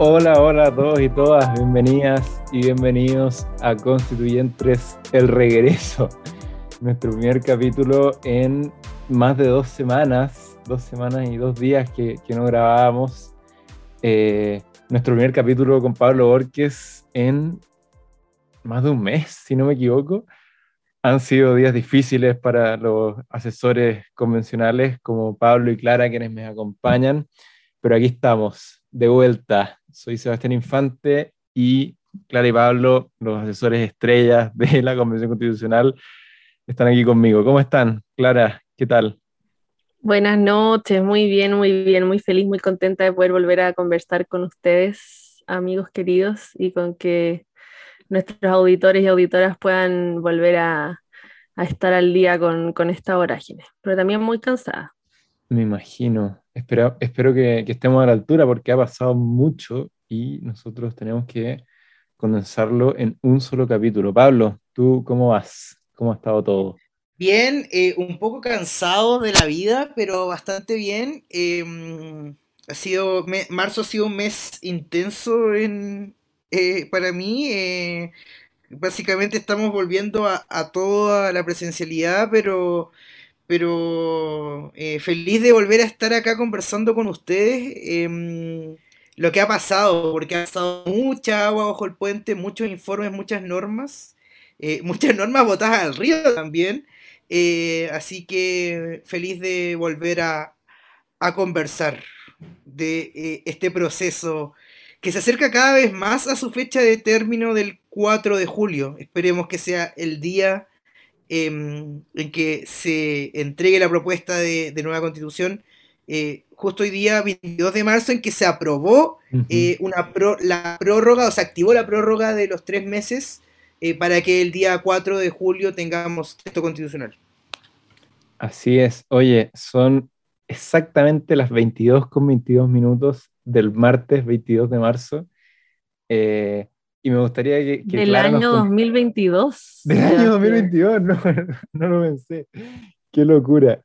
Hola, hola a todos y todas, bienvenidas y bienvenidos a Constituyentes El Regreso, nuestro primer capítulo en más de dos semanas, dos semanas y dos días que, no grabábamos. Eh, nuestro primer capítulo con Pablo Borges en más de un mes, si no me equivoco. Han sido días difíciles para los asesores convencionales como Pablo y Clara, quienes me acompañan, pero aquí estamos, de vuelta. Soy Sebastián Infante y Clara y Pablo, los asesores estrellas de la Convención Constitucional, están aquí conmigo. ¿Cómo están? Clara, ¿qué tal? Buenas noches, muy bien, muy bien, muy feliz, muy contenta de poder volver a conversar con ustedes, amigos queridos, y con que nuestros auditores y auditoras puedan volver a, estar al día con, esta vorágine, pero también muy cansada. Me imagino. Espero, espero que, estemos a la altura porque ha pasado mucho y nosotros tenemos que condensarlo en un solo capítulo. Pablo, ¿tú cómo vas? ¿Cómo ha estado todo? Bien, eh, un poco cansado de la vida, pero bastante bien. Em, ha sido, marzo ha sido un mes intenso en, eh, para mí, eh, básicamente estamos volviendo a, toda la presencialidad, pero, pero eh, feliz de volver a estar acá conversando con ustedes. Em, lo que ha pasado, porque ha pasado mucha agua bajo el puente, muchos informes, muchas normas, muchas normas botadas al río también. así que feliz de volver a, a conversar de este proceso que se acerca cada vez más a su fecha de término del 4 de julio. Esperemos que sea el día em, en que se entregue la propuesta de, nueva constitución. Eh, justo hoy día, 22 de marzo, en que se aprobó eh, una la prórroga, o se activó la prórroga de los tres meses eh, para que el día 4 de julio tengamos texto constitucional. Así es. Oye, son exactamente las 22 con 22 minutos del martes 22 de marzo. Eh, y me gustaría que... del año 2022. Del año 2022, no, no lo pensé. Qué locura.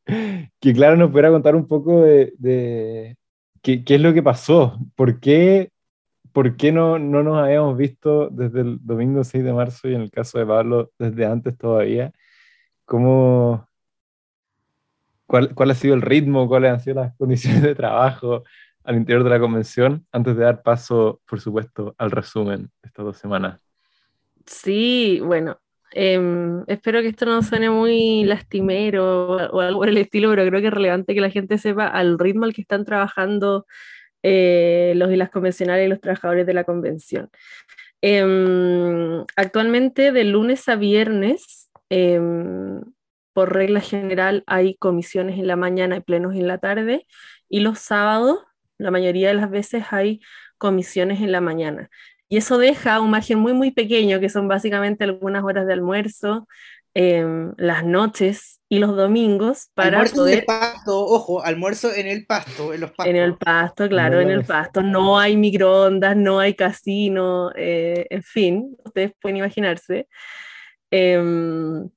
Que claro nos pudiera contar un poco de, de qué, qué, es lo que pasó, por qué, por qué no, no nos habíamos visto desde el domingo 6 de marzo y en el caso de Pablo desde antes todavía. ¿Cómo, cuál, cuál ha sido el ritmo, cuáles han sido las condiciones de trabajo, al interior de la convención antes de dar paso, por supuesto, al resumen de estas dos semanas. Sí, bueno, em, espero que esto no suene muy lastimero o, algo por el estilo, pero creo que es relevante que la gente sepa al ritmo al que están trabajando eh, los y las convencionales y los trabajadores de la convención. Em, actualmente, de lunes a viernes, em, por regla general, hay comisiones en la mañana y plenos en la tarde, y los sábados la mayoría de las veces hay comisiones en la mañana. Y eso deja un margen muy, muy pequeño, que son básicamente algunas horas de almuerzo, em, las noches y los domingos para almuerzo poder... pasto, ojo, almuerzo en el pasto, en los pastos. En el pasto, claro, en el pasto. No hay microondas, no hay casino, eh, en fin, ustedes pueden imaginarse. Em,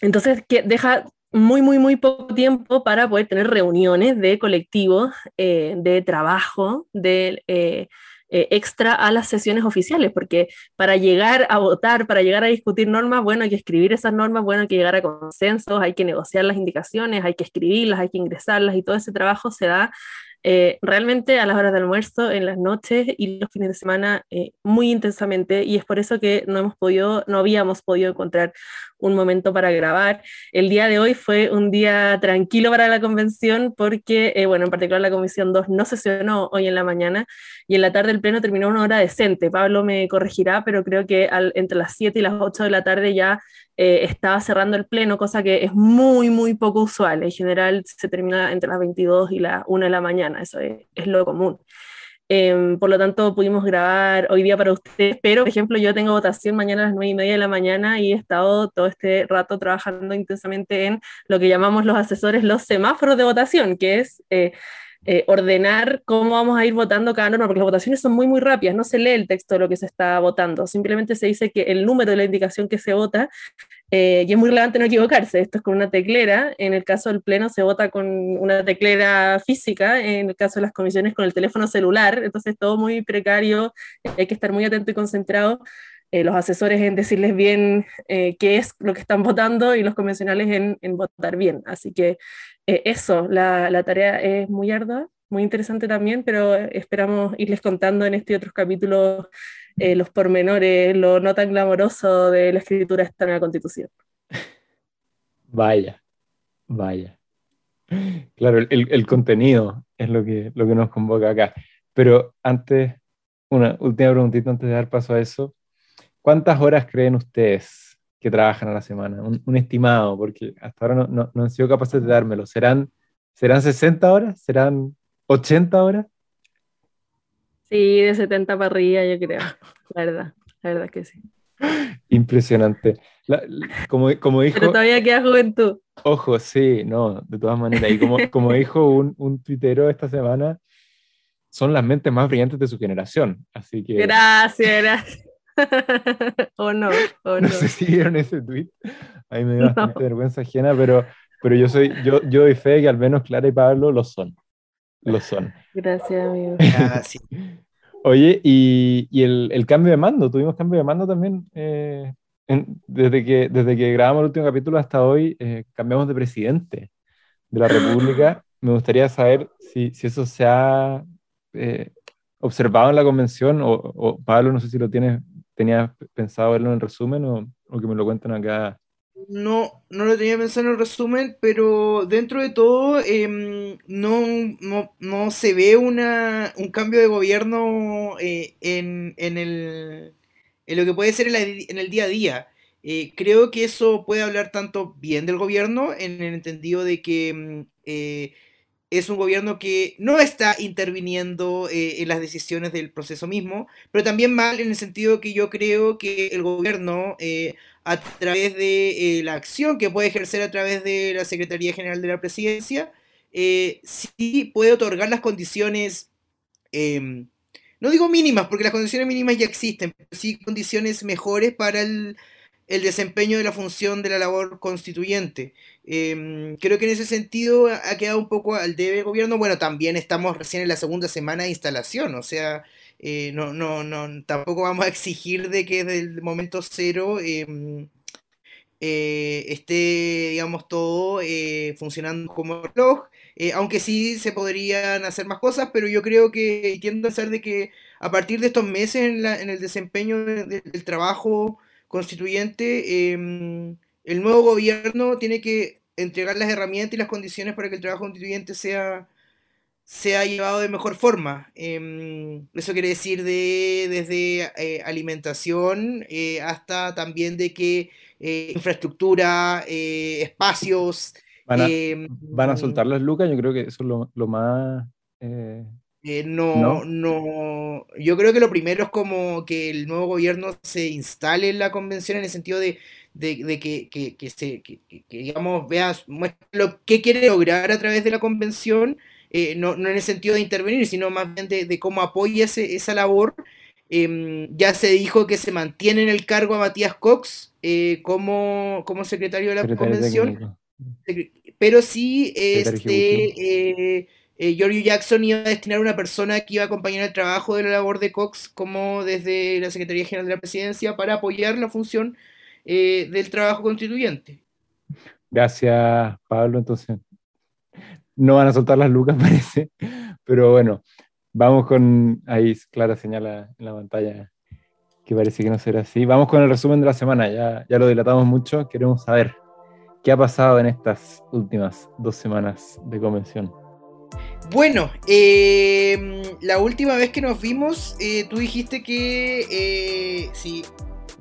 entonces, que deja muy, muy, muy poco tiempo para poder tener reuniones de colectivos, eh, de trabajo, de eh, eh, extra a las sesiones oficiales, porque para llegar a votar, para llegar a discutir normas, bueno, hay que escribir esas normas, bueno, hay que llegar a consensos, hay que negociar las indicaciones, hay que escribirlas, hay que ingresarlas y todo ese trabajo se da eh, realmente a las horas de almuerzo, en las noches y los fines de semana eh, muy intensamente y es por eso que no hemos podido, no habíamos podido encontrar un momento para grabar. El día de hoy fue un día tranquilo para la convención porque, eh, bueno, en particular la comisión 2 no sesionó hoy en la mañana y en la tarde el pleno terminó una hora decente. Pablo me corregirá, pero creo que entre las 7 y las 8 de la tarde ya eh, estaba cerrando el pleno, cosa que es muy, muy poco usual. En general se termina entre las 22 y las 1 de la mañana, eso es, lo común. Em, por lo tanto, pudimos grabar hoy día para ustedes, pero, por ejemplo, yo tengo votación mañana a las 9 y media de la mañana y he estado todo este rato trabajando intensamente en lo que llamamos los asesores, los semáforos de votación, que es... Eh, eh, ordenar cómo vamos a ir votando cada norma, porque las votaciones son muy, muy rápidas, no se lee el texto de lo que se está votando, simplemente se dice que el número de la indicación que se vota Eh, y es muy relevante no equivocarse, esto es con una teclera, en el caso del Pleno se vota con una teclera física, en el caso de las comisiones con el teléfono celular, entonces todo muy precario, hay que estar muy atento y concentrado, eh, los asesores en decirles bien eh, qué es lo que están votando y los convencionales en, en votar bien. Así que eso, la, la tarea es muy ardua, muy interesante también, pero esperamos irles contando en este y otros capítulos eh, los pormenores, lo no tan glamoroso de la escritura de esta nueva constitución. Vaya, vaya. Claro, el, contenido es lo que, lo que nos convoca acá. Pero antes, una última preguntita antes de dar paso a eso. ¿Cuántas horas creen ustedes que trabajan a la semana? Un, estimado, porque hasta ahora no, no, han sido capaces de dármelo. ¿Serán, ¿Serán 60 horas? ¿Serán 80 horas? Sí, de 70 para arriba, yo creo. La verdad, la verdad que sí. Impresionante. como, como dijo, Pero todavía queda juventud. Ojo, sí, no, de todas maneras. Y como, como dijo un, un tuitero esta semana, son las mentes más brillantes de su generación. Así que. Gracias, gracias. o no, o no. No sé si vieron ese tweet. A mí me dio bastante vergüenza ajena, pero, pero yo soy, yo, yo doy fe que al menos Clara y Pablo lo son lo son. Gracias, amigo. Oye, y, y el, el, cambio de mando, tuvimos cambio de mando también. Eh, desde, que, desde que grabamos el último capítulo hasta hoy, eh, cambiamos de presidente de la República. Me gustaría saber si, si eso se ha eh, observado en la convención, o, o, Pablo, no sé si lo tienes, tenías pensado verlo en el resumen o, o que me lo cuenten acá no, no lo tenía pensado en el resumen, pero dentro de todo em, no, no, se ve una, un cambio de gobierno eh, en, en, el, en lo que puede ser en, el día a día. Eh, creo que eso puede hablar tanto bien del gobierno, en el entendido de que em, eh, es un gobierno que no está interviniendo en las decisiones del proceso mismo, pero también mal en el sentido que yo creo que el gobierno a través de eh, la acción que puede ejercer a través de la Secretaría General de la Presidencia, eh, sí puede otorgar las condiciones, em, no digo mínimas, porque las condiciones mínimas ya existen, pero sí condiciones mejores para el, desempeño de la función de la labor constituyente. Em, creo que en ese sentido ha quedado un poco al debe gobierno. Bueno, también estamos recién en la segunda semana de instalación, o sea, eh, no, no, no, tampoco vamos a exigir de que desde el momento cero em, eh, esté, digamos, todo eh, funcionando como reloj, aunque sí se podrían hacer más cosas, pero yo creo que tiendo a ser de que a partir de estos meses en el desempeño del trabajo constituyente, em, el nuevo gobierno tiene que entregar las herramientas y las condiciones para que el trabajo constituyente sea se ha llevado de mejor forma. Em, eso quiere decir de, desde eh, alimentación eh, hasta también de que eh, infraestructura, espacios. Van a, em, van a, soltar las lucas, yo creo que eso es lo, lo más... no, no, yo creo que lo primero es como que el nuevo gobierno se instale en la convención en el sentido de, de, de que, que, que, se, que, digamos, veas, lo que quiere lograr a través de la convención eh, no, en el sentido de intervenir, sino más bien de, cómo apoya esa labor. Em, ya se dijo que se mantiene en el cargo a Matías Cox eh, como, como, secretario de la convención, pero sí este, eh, Giorgio Jackson iba a destinar una persona que iba a acompañar el trabajo de la labor de Cox como desde la Secretaría General de la Presidencia para apoyar la función del trabajo constituyente. Gracias, Pablo. Entonces, no van a soltar las lucas, parece. Pero bueno, vamos con. Ahí Clara señala en la pantalla que parece que no será así. Vamos con el resumen de la semana. Ya, ya lo dilatamos mucho. Queremos saber qué ha pasado en estas últimas dos semanas de convención. Bueno, eh, la última vez que nos vimos, eh, tú dijiste que eh, sí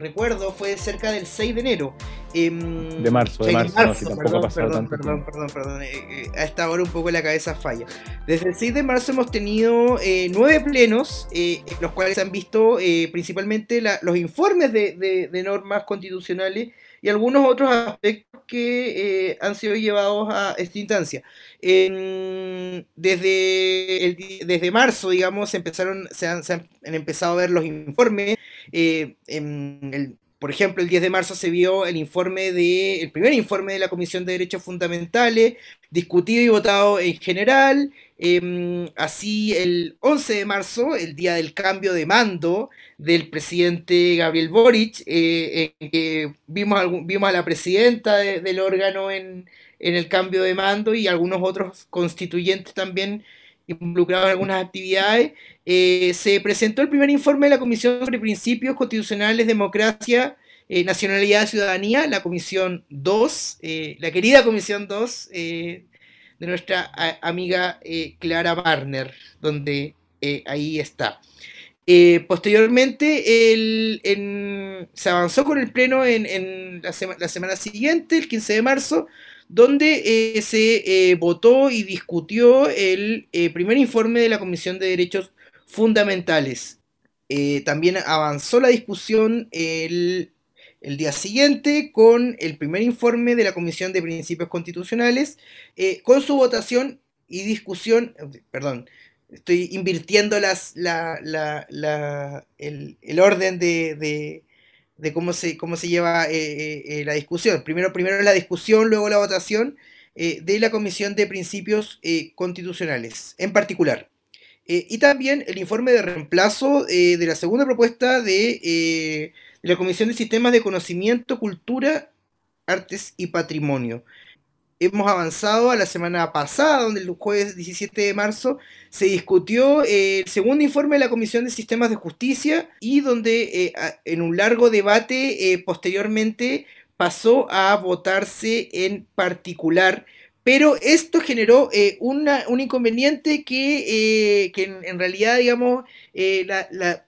recuerdo, fue cerca del 6 de enero. Em, de marzo, de marzo, perdón, perdón, perdón, perdón, perdón, eh, eh, a esta hora un poco la cabeza falla. Desde el 6 de marzo hemos tenido eh, nueve plenos, en los cuales se han visto principalmente los informes de, de normas constitucionales y algunos otros aspectos que eh, han sido llevados a esta instancia. desde, desde marzo, digamos, empezaron, se han, empezado a ver los informes. Eh, por ejemplo, el 10 de marzo se vio el informe de, el primer informe de la Comisión de Derechos Fundamentales, discutido y votado en general. Em, así, el 11 de marzo, el día del cambio de mando del presidente Gabriel Boric, eh, que vimos, vimos a la presidenta del órgano en, en el cambio de mando y algunos otros constituyentes también involucrados en algunas actividades, eh, se presentó el primer informe de la Comisión sobre Principios Constitucionales, Democracia, eh, Nacionalidad y Ciudadanía, la Comisión 2, eh, la querida Comisión 2 de nuestra amiga Clara Barner, donde ahí está. posteriormente se avanzó con el pleno en, la, la semana siguiente, el 15 de marzo, donde eh, se eh, votó y discutió el eh, primer informe de la Comisión de Derechos Fundamentales. también avanzó la discusión el, día siguiente con el primer informe de la Comisión de Principios Constitucionales, con su votación y discusión, perdón, estoy invirtiendo las, el, orden de de cómo se, cómo se lleva eh, eh, eh, la discusión. Primero, primero la discusión, luego la votación de la Comisión de Principios Constitucionales, en particular. y también el informe de reemplazo de la segunda propuesta de, la Comisión de Sistemas de Conocimiento, Cultura, Artes y Patrimonio hemos avanzado a la semana pasada, donde el jueves 17 de marzo se discutió eh, el segundo informe de la Comisión de Sistemas de Justicia y donde eh, en un largo debate eh, posteriormente pasó a votarse en particular. Pero esto generó un inconveniente que, en, realidad, digamos, la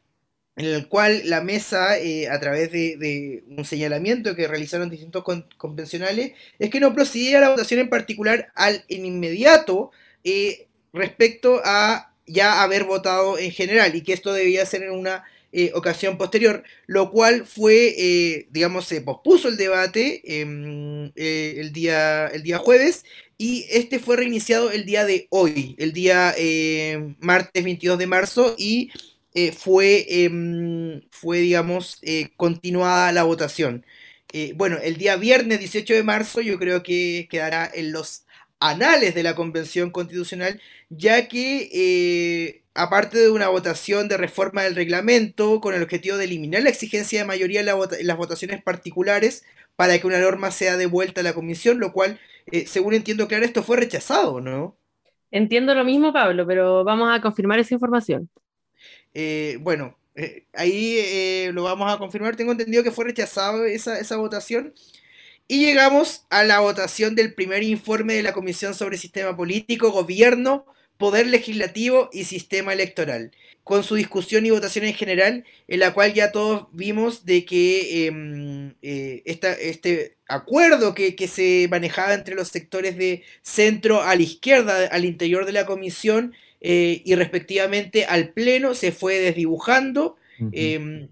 en el cual la mesa, eh, a través de, un señalamiento que realizaron distintos convencionales, es que no procedía la votación en particular al en inmediato eh, respecto a ya haber votado en general y que esto debía ser en una eh, ocasión posterior, lo cual fue, digamos, se pospuso el debate em, el, día, el día jueves y este fue reiniciado el día de hoy, el día martes 22 de marzo y eh, fue, em, fue, digamos, eh, continuada la votación. Eh, bueno, el día viernes 18 de marzo yo creo que quedará en los anales de la Convención Constitucional, ya que aparte de una votación de reforma del reglamento con el objetivo de eliminar la exigencia de mayoría en, las votaciones particulares para que una norma sea devuelta a la comisión, lo cual, según entiendo claro, esto fue rechazado, ¿no? Entiendo lo mismo, Pablo, pero vamos a confirmar esa información. Eh, bueno, eh, ahí eh, lo vamos a confirmar. Tengo entendido que fue rechazado esa, esa, votación. Y llegamos a la votación del primer informe de la Comisión sobre Sistema Político, Gobierno, Poder Legislativo y Sistema Electoral, con su discusión y votación en general, en la cual ya todos vimos de que em, este acuerdo que, que se manejaba entre los sectores de centro a la izquierda al interior de la comisión eh, y respectivamente al Pleno se fue desdibujando. Em,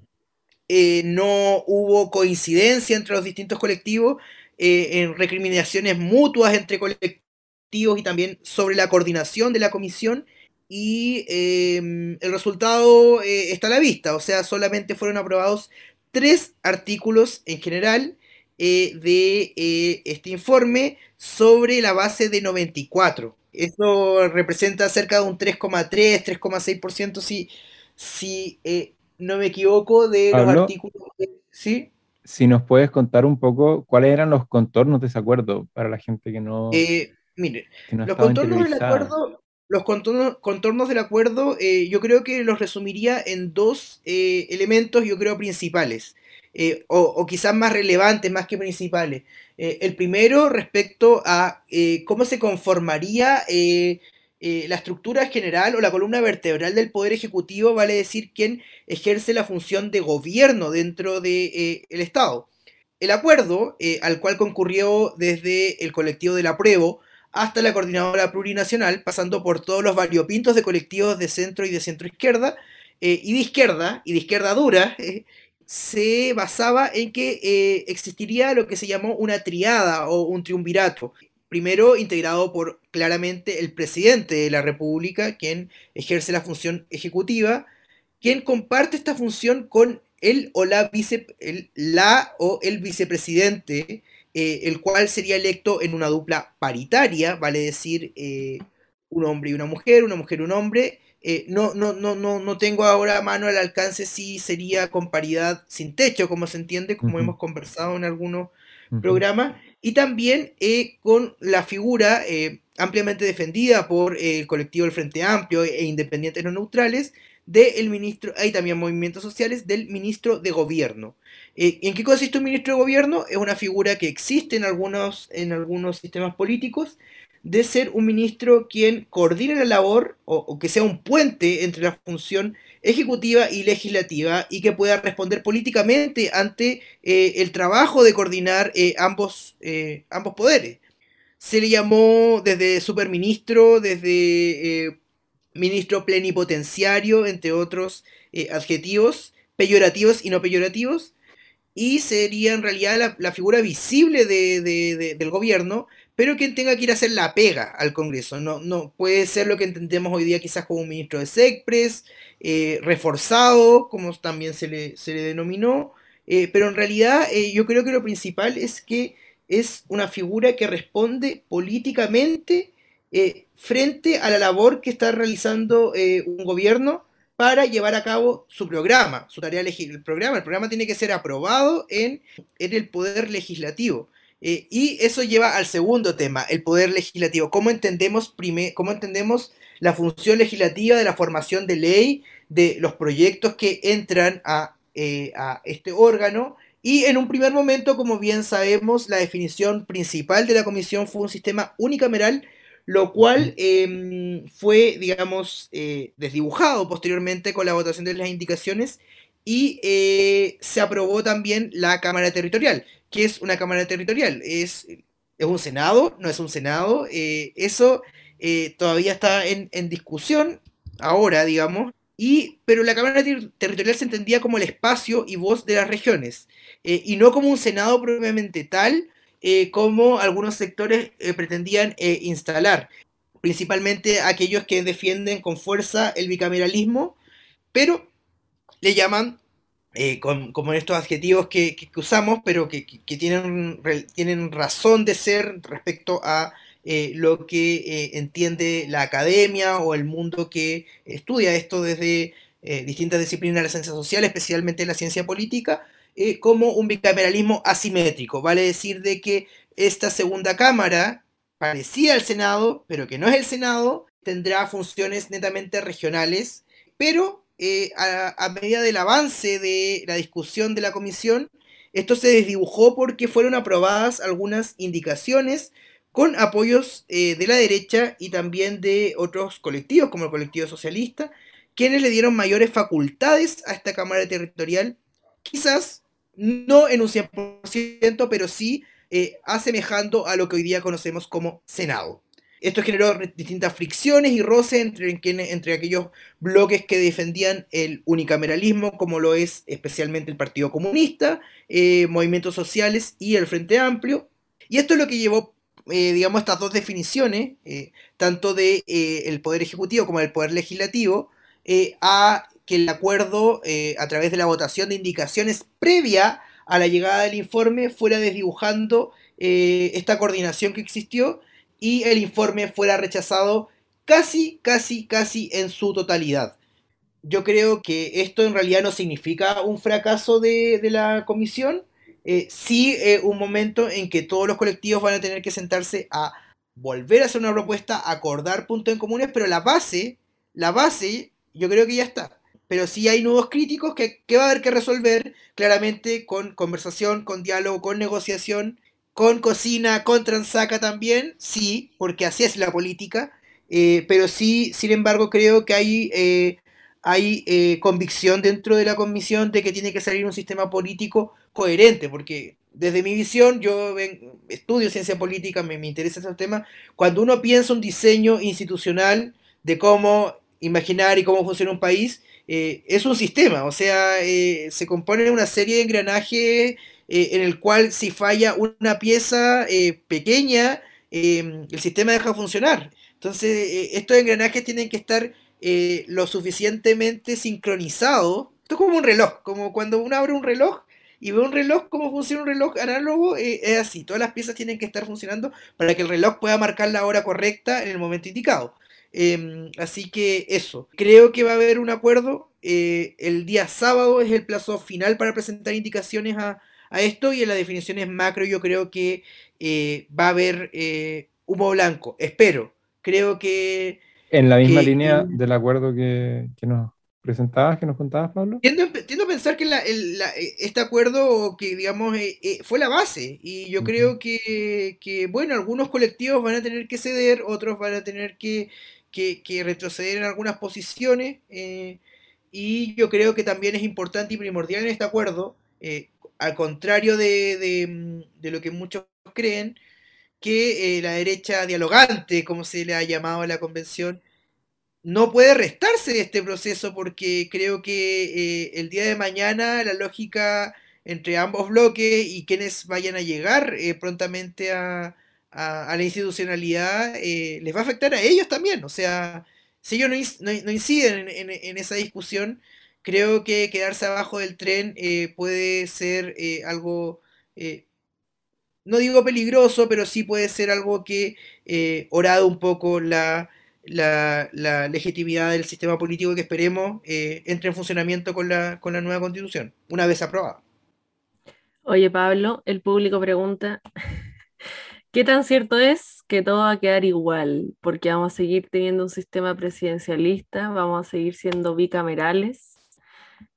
eh, no hubo coincidencia entre los distintos colectivos eh, en recriminaciones mutuas entre colectivos y también sobre la coordinación de la comisión. Y em, el resultado está a la vista, o sea, solamente fueron aprobados tres artículos en general de este informe sobre la base de 94. Eso representa cerca de un 3,3, 3,6%, si, si eh, no me equivoco, de los artículos. ¿Sí? Si nos puedes contar un poco cuáles eran los contornos de ese acuerdo para la gente que no. Eh, mire, los contornos del acuerdo. Los contornos, contornos del acuerdo, eh, yo creo que los resumiría en dos elementos, yo creo, principales. Eh, o, quizás más relevantes, más que principales. Eh, el primero respecto a eh, cómo se conformaría la estructura general o la columna vertebral del Poder Ejecutivo, vale decir, quien ejerce la función de gobierno dentro del Estado. El acuerdo, al cual concurrió desde el colectivo del apruebo hasta la coordinadora plurinacional, pasando por todos los variopintos de colectivos de centro y de centro izquierda, y de izquierda, y de izquierda dura, se basaba en que eh, existiría lo que se llamó una triada o un triunvirato. Primero integrado por claramente el presidente de la República, quien ejerce la función ejecutiva, quien comparte esta función con el o la, vice, la o el vicepresidente, el cual sería electo en una dupla paritaria, vale decir, un hombre y una mujer, una mujer y un hombre, eh, no, no, no, no, no tengo ahora a mano al alcance si sería con paridad sin techo, como se entiende, como hemos conversado en algunos programas, y también eh, con la figura eh, ampliamente defendida por el colectivo del Frente Amplio e Independientes No Neutrales del ministro, hay también movimientos sociales del ministro de gobierno. ¿En qué consiste un ministro de gobierno? Es una figura que existe en algunos, en algunos sistemas políticos, de ser un ministro quien coordine la labor o, que sea un puente entre la función ejecutiva y legislativa y que pueda responder políticamente ante eh, el trabajo de coordinar eh, ambos, eh, ambos poderes. Se le llamó desde superministro, desde ministro plenipotenciario, entre otros adjetivos peyorativos y no peyorativos, y sería en realidad la, figura visible del gobierno, pero quien tenga que ir a hacer la pega al Congreso. No, no puede ser lo que entendemos hoy día quizás como un ministro de SECPRES, eh, reforzado, como también se le, se le denominó, eh, pero en realidad eh, yo creo que lo principal es que es una figura que responde políticamente frente a la labor que está realizando un gobierno para llevar a cabo su programa, su tarea legislativa. El programa, el programa tiene que ser aprobado en, en el poder legislativo. Eh, y eso lleva al segundo tema, el poder legislativo. ¿Cómo entendemos, cómo entendemos la función legislativa de la formación de ley, de los proyectos que entran a, eh, a este órgano? Y en un primer momento, como bien sabemos, la definición principal de la comisión fue un sistema unicameral, lo cual em, fue, digamos, eh, desdibujado posteriormente con la votación de las indicaciones y se aprobó también la Cámara Territorial. ¿Qué es una Cámara Territorial? ¿Es, es un Senado? ¿No es un Senado? Eh, eso eh, todavía está en, discusión ahora, digamos. Y, pero la Cámara Territorial se entendía como el espacio y voz de las regiones, eh, y no como un Senado propiamente tal, como algunos sectores pretendían instalar, principalmente aquellos que defienden con fuerza el bicameralismo, pero le llaman eh, como estos adjetivos que, usamos, pero que, tienen, tienen razón de ser respecto a eh, lo que eh, entiende la academia o el mundo que estudia esto desde distintas disciplinas de la ciencia social, especialmente la ciencia política, como un bicameralismo asimétrico. Vale decir de que esta segunda cámara parecía el Senado, pero que no es el Senado, tendrá funciones netamente regionales, pero eh, a, medida del avance de la discusión de la comisión, esto se desdibujó porque fueron aprobadas algunas indicaciones con apoyos eh, de la derecha y también de otros colectivos, como el colectivo socialista, quienes le dieron mayores facultades a esta Cámara Territorial, quizás no en un 100%, pero sí eh, asemejando a lo que hoy día conocemos como Senado. Esto generó distintas fricciones y roces entre, entre aquellos bloques que defendían el unicameralismo, como lo es especialmente el Partido Comunista, eh, movimientos sociales y el Frente Amplio. Y esto es lo que llevó, eh, digamos, estas dos definiciones, eh, tanto del de, Poder Ejecutivo como del Poder Legislativo, a que el acuerdo, a través de la votación de indicaciones previa a la llegada del informe, fuera desdibujando esta coordinación que existió y el informe fuera rechazado casi, casi, casi en su totalidad. Yo creo que esto en realidad no significa un fracaso de, la comisión, eh, sí eh, un momento en que todos los colectivos van a tener que sentarse a volver a hacer una propuesta, acordar puntos en comunes, pero la base, la base, yo creo que ya está. Pero sí hay nuevos críticos que, que va a haber que resolver claramente con conversación, con diálogo, con negociación con cocina, con transaca también, sí, porque así es la política, eh, pero sí, sin embargo, creo que hay, eh, hay eh, convicción dentro de la comisión de que tiene que salir un sistema político coherente, porque desde mi visión, yo estudio ciencia política, me, me interesa ese tema, cuando uno piensa un diseño institucional de cómo imaginar y cómo funciona un país, es un sistema, o sea, se compone de una serie de engranajes eh, en el cual si falla una pieza eh, pequeña, em, el sistema deja de funcionar. Entonces, eh, estos engranajes tienen que estar lo suficientemente sincronizados Esto es como un reloj, como cuando uno abre un reloj y ve un reloj, cómo funciona un reloj análogo, eh, es así. Todas las piezas tienen que estar funcionando para que el reloj pueda marcar la hora correcta en el momento indicado. Em, así que eso, creo que va a haber un acuerdo. El día sábado es el plazo final para presentar indicaciones a, esto y en las definiciones macro yo creo que eh, va a haber eh, humo blanco, espero. Creo que... En la misma línea del acuerdo que, nos presentabas, que nos contabas, Pablo. Tiendo, a pensar que este acuerdo, que digamos, fue la base. Y yo creo que, que, bueno, algunos colectivos van a tener que ceder, otros van a tener que, que, retroceder en algunas posiciones eh, y yo creo que también es importante y primordial en este acuerdo, eh, al contrario de, lo que muchos creen, que eh, la derecha dialogante, como se le ha llamado a la convención, no puede restarse de este proceso porque creo que el día de mañana la lógica entre ambos bloques y quienes vayan a llegar prontamente a, a, la institucionalidad eh, les va a afectar a ellos también. O sea, si ellos no, inciden en, esa discusión, creo que quedarse abajo del tren eh, puede ser eh, algo, no digo peligroso, pero sí puede ser algo que orado un poco la, legitimidad del sistema político que esperemos entre en funcionamiento con la nueva constitución, una vez aprobada. Oye, Pablo, el público pregunta ¿Qué tan cierto es que todo va a quedar igual? Porque vamos a seguir teniendo un sistema presidencialista, vamos a seguir siendo bicamerales,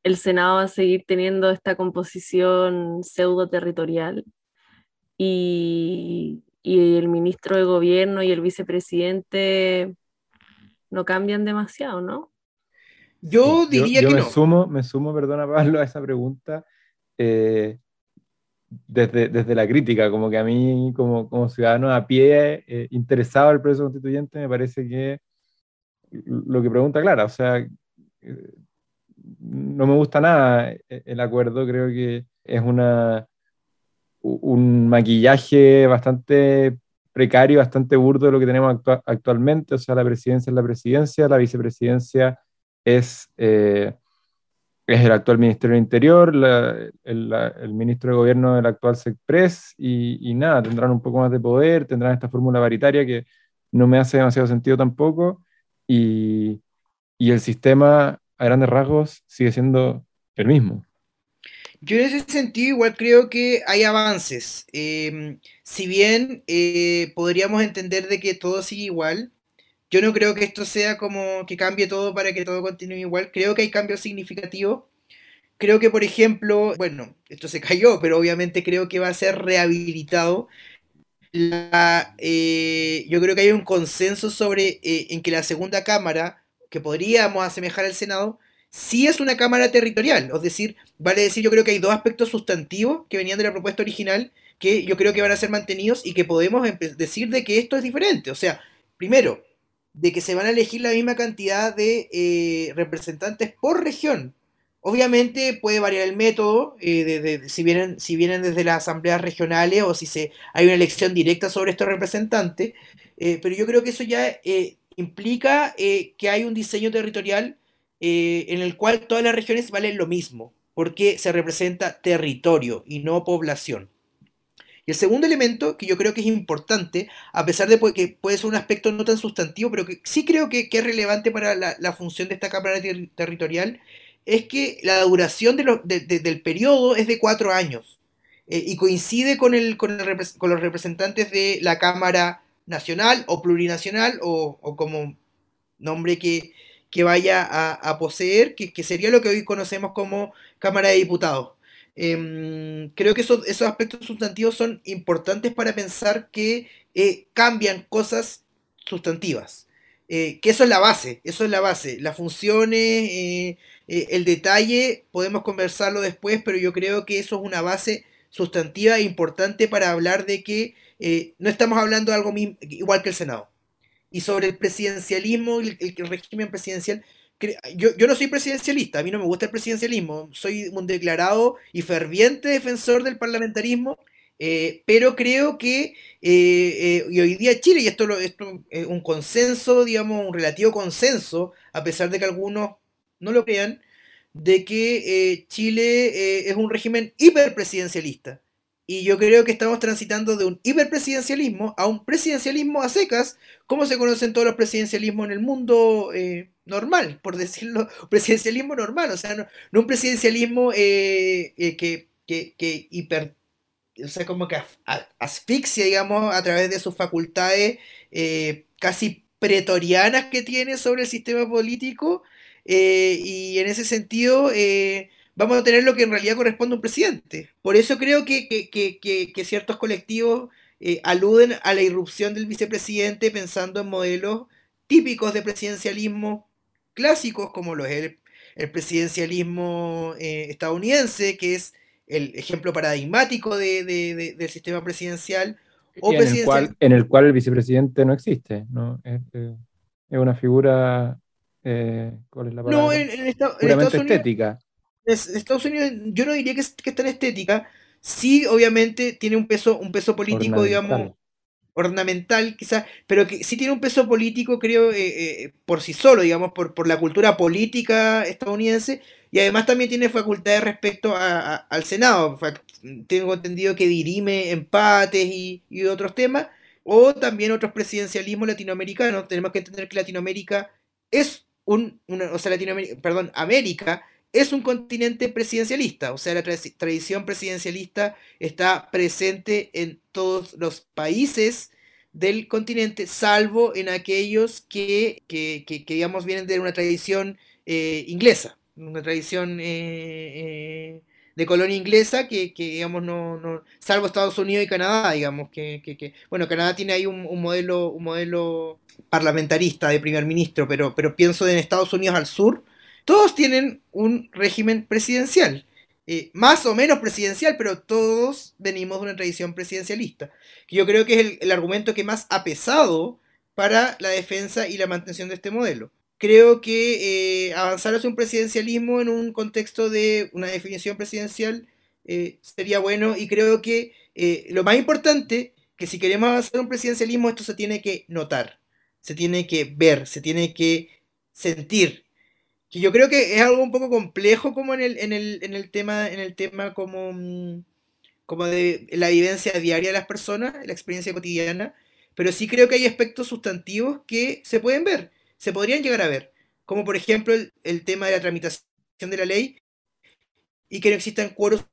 el Senado va a seguir teniendo esta composición pseudo territorial y, el ministro de gobierno y el vicepresidente no cambian demasiado, ¿no? Yo diría que me no. Sumo, me sumo, perdona Pablo, a esa pregunta. Eh, desde, la crítica, como que a mí, como, como ciudadano a pie, eh, interesado el proceso constituyente, me parece que lo que pregunta Clara, o sea, eh, no me gusta nada eh, el acuerdo, creo que es una, un maquillaje bastante precario, bastante burdo de lo que tenemos actualmente, o sea, la presidencia es la presidencia, la vicepresidencia es es el actual Ministerio del Interior, el, ministro de Gobierno del actual SECPRES, y, y, nada, tendrán un poco más de poder, tendrán esta fórmula paritaria que no me hace demasiado sentido tampoco, y, y el sistema a grandes rasgos sigue siendo el mismo. Yo en ese sentido igual creo que hay avances. Em, si bien eh, podríamos entender de que todo sigue igual, yo no creo que esto sea como que cambie todo para que todo continúe igual. Creo que hay cambios significativos. Creo que, por ejemplo, bueno, esto se cayó, pero obviamente creo que va a ser rehabilitado. Eh, yo creo que hay un consenso sobre eh, en que la segunda cámara, que podríamos asemejar al Senado, sí es una cámara territorial. Es decir, vale decir, yo creo que hay dos aspectos sustantivos que venían de la propuesta original que yo creo que van a ser mantenidos y que podemos decir de que esto es diferente. O sea, primero, de que se van a elegir la misma cantidad de eh, representantes por región. Obviamente puede variar el método, eh, si, vienen, si vienen desde las asambleas regionales o si se, hay una elección directa sobre estos representantes, eh, pero yo creo que eso ya implica que hay un diseño territorial en el cual todas las regiones valen lo mismo, porque se representa territorio y no población. Y el segundo elemento, que yo creo que es importante, a pesar de que puede ser un aspecto no tan sustantivo, pero que sí creo que, es relevante para la, función de esta Cámara Territorial, es que la duración del periodo es de cuatro años eh, y coincide con, el, con, los representantes de la Cámara Nacional o Plurinacional o, como nombre que, vaya a, poseer, que, que, sería lo que hoy conocemos como Cámara de Diputados. Em, creo que esos, esos, aspectos sustantivos son importantes para pensar que eh, cambian cosas sustantivas. Eh, que eso es la base, eso es la base. Las funciones, eh, el detalle, podemos conversarlo después, pero yo creo que eso es una base sustantiva e importante para hablar de que no estamos hablando de algo igual que el Senado. Y sobre el presidencialismo, el, el régimen presidencial, yo, yo, no soy presidencialista, a mí no me gusta el presidencialismo, soy un declarado y ferviente defensor del parlamentarismo, eh, pero creo que eh, eh, y hoy día Chile, y esto, esto es un consenso, digamos, un relativo consenso, a pesar de que algunos no lo crean, de que eh, Chile eh, es un régimen hiperpresidencialista. Y yo creo que estamos transitando de un hiperpresidencialismo a un presidencialismo a secas, como se conocen todos los presidencialismos en el mundo eh, normal, por decirlo, presidencialismo normal, o sea, no, un presidencialismo que, que, hiper, o sea, como que asfixia, digamos, a través de sus facultades casi pretorianas que tiene sobre el sistema político, eh, y en ese sentido eh, vamos a tener lo que en realidad corresponde a un presidente. Por eso creo que, ciertos colectivos eh, aluden a la irrupción del vicepresidente pensando en modelos típicos de presidencialismo clásicos, como lo es el, presidencialismo estadounidense, que es el ejemplo paradigmático del sistema presidencial. O en, el cual, en el cual el vicepresidente no existe, ¿no? Es, es una figura eh, ¿Cuál es la palabra? No, en, Estados Unidos. estética. Estados Unidos, yo no diría que es, que tan estética. Sí, obviamente tiene un peso, un peso político, digamos, ornamental, quizás, pero que sí tiene un peso político, creo, eh, eh, por sí solo, digamos, por, por la cultura política estadounidense, y además también tiene facultades respecto al Senado. Tengo entendido que dirime empates y, y otros temas, o también otros presidencialismos latinoamericanos. Tenemos que entender que Latinoamérica es un, o sea, Latinoamérica, perdón, América es un continente presidencialista, o sea, la tradición presidencialista está presente en todos los países del continente, salvo en aquellos que, que, que, digamos, vienen de una tradición eh, inglesa, una tradición eh, eh, de colonia inglesa que, digamos, no, no, salvo Estados Unidos y Canadá, digamos, que, bueno, Canadá tiene ahí un, un modelo, un modelo parlamentarista de primer ministro, pero, pero pienso en Estados Unidos al sur, todos tienen un régimen presidencial. Eh, más o menos presidencial, pero todos venimos de una tradición presidencialista. Que yo creo que es el, argumento que más ha pesado para la defensa y la mantención de este modelo. Creo que eh, avanzar hacia un presidencialismo en un contexto de una definición presidencial eh, sería bueno y creo que lo más importante, que si queremos avanzar un presidencialismo, esto se tiene que notar se tiene que ver, se tiene que sentir. Que yo creo que es algo un poco complejo como en el, en el, tema, en el tema como, mm, como de la vivencia diaria de las personas, la experiencia cotidiana, pero sí creo que hay aspectos sustantivos que se pueden ver, se podrían llegar a ver, como por ejemplo el, tema de la tramitación de la ley y que no existan cuoros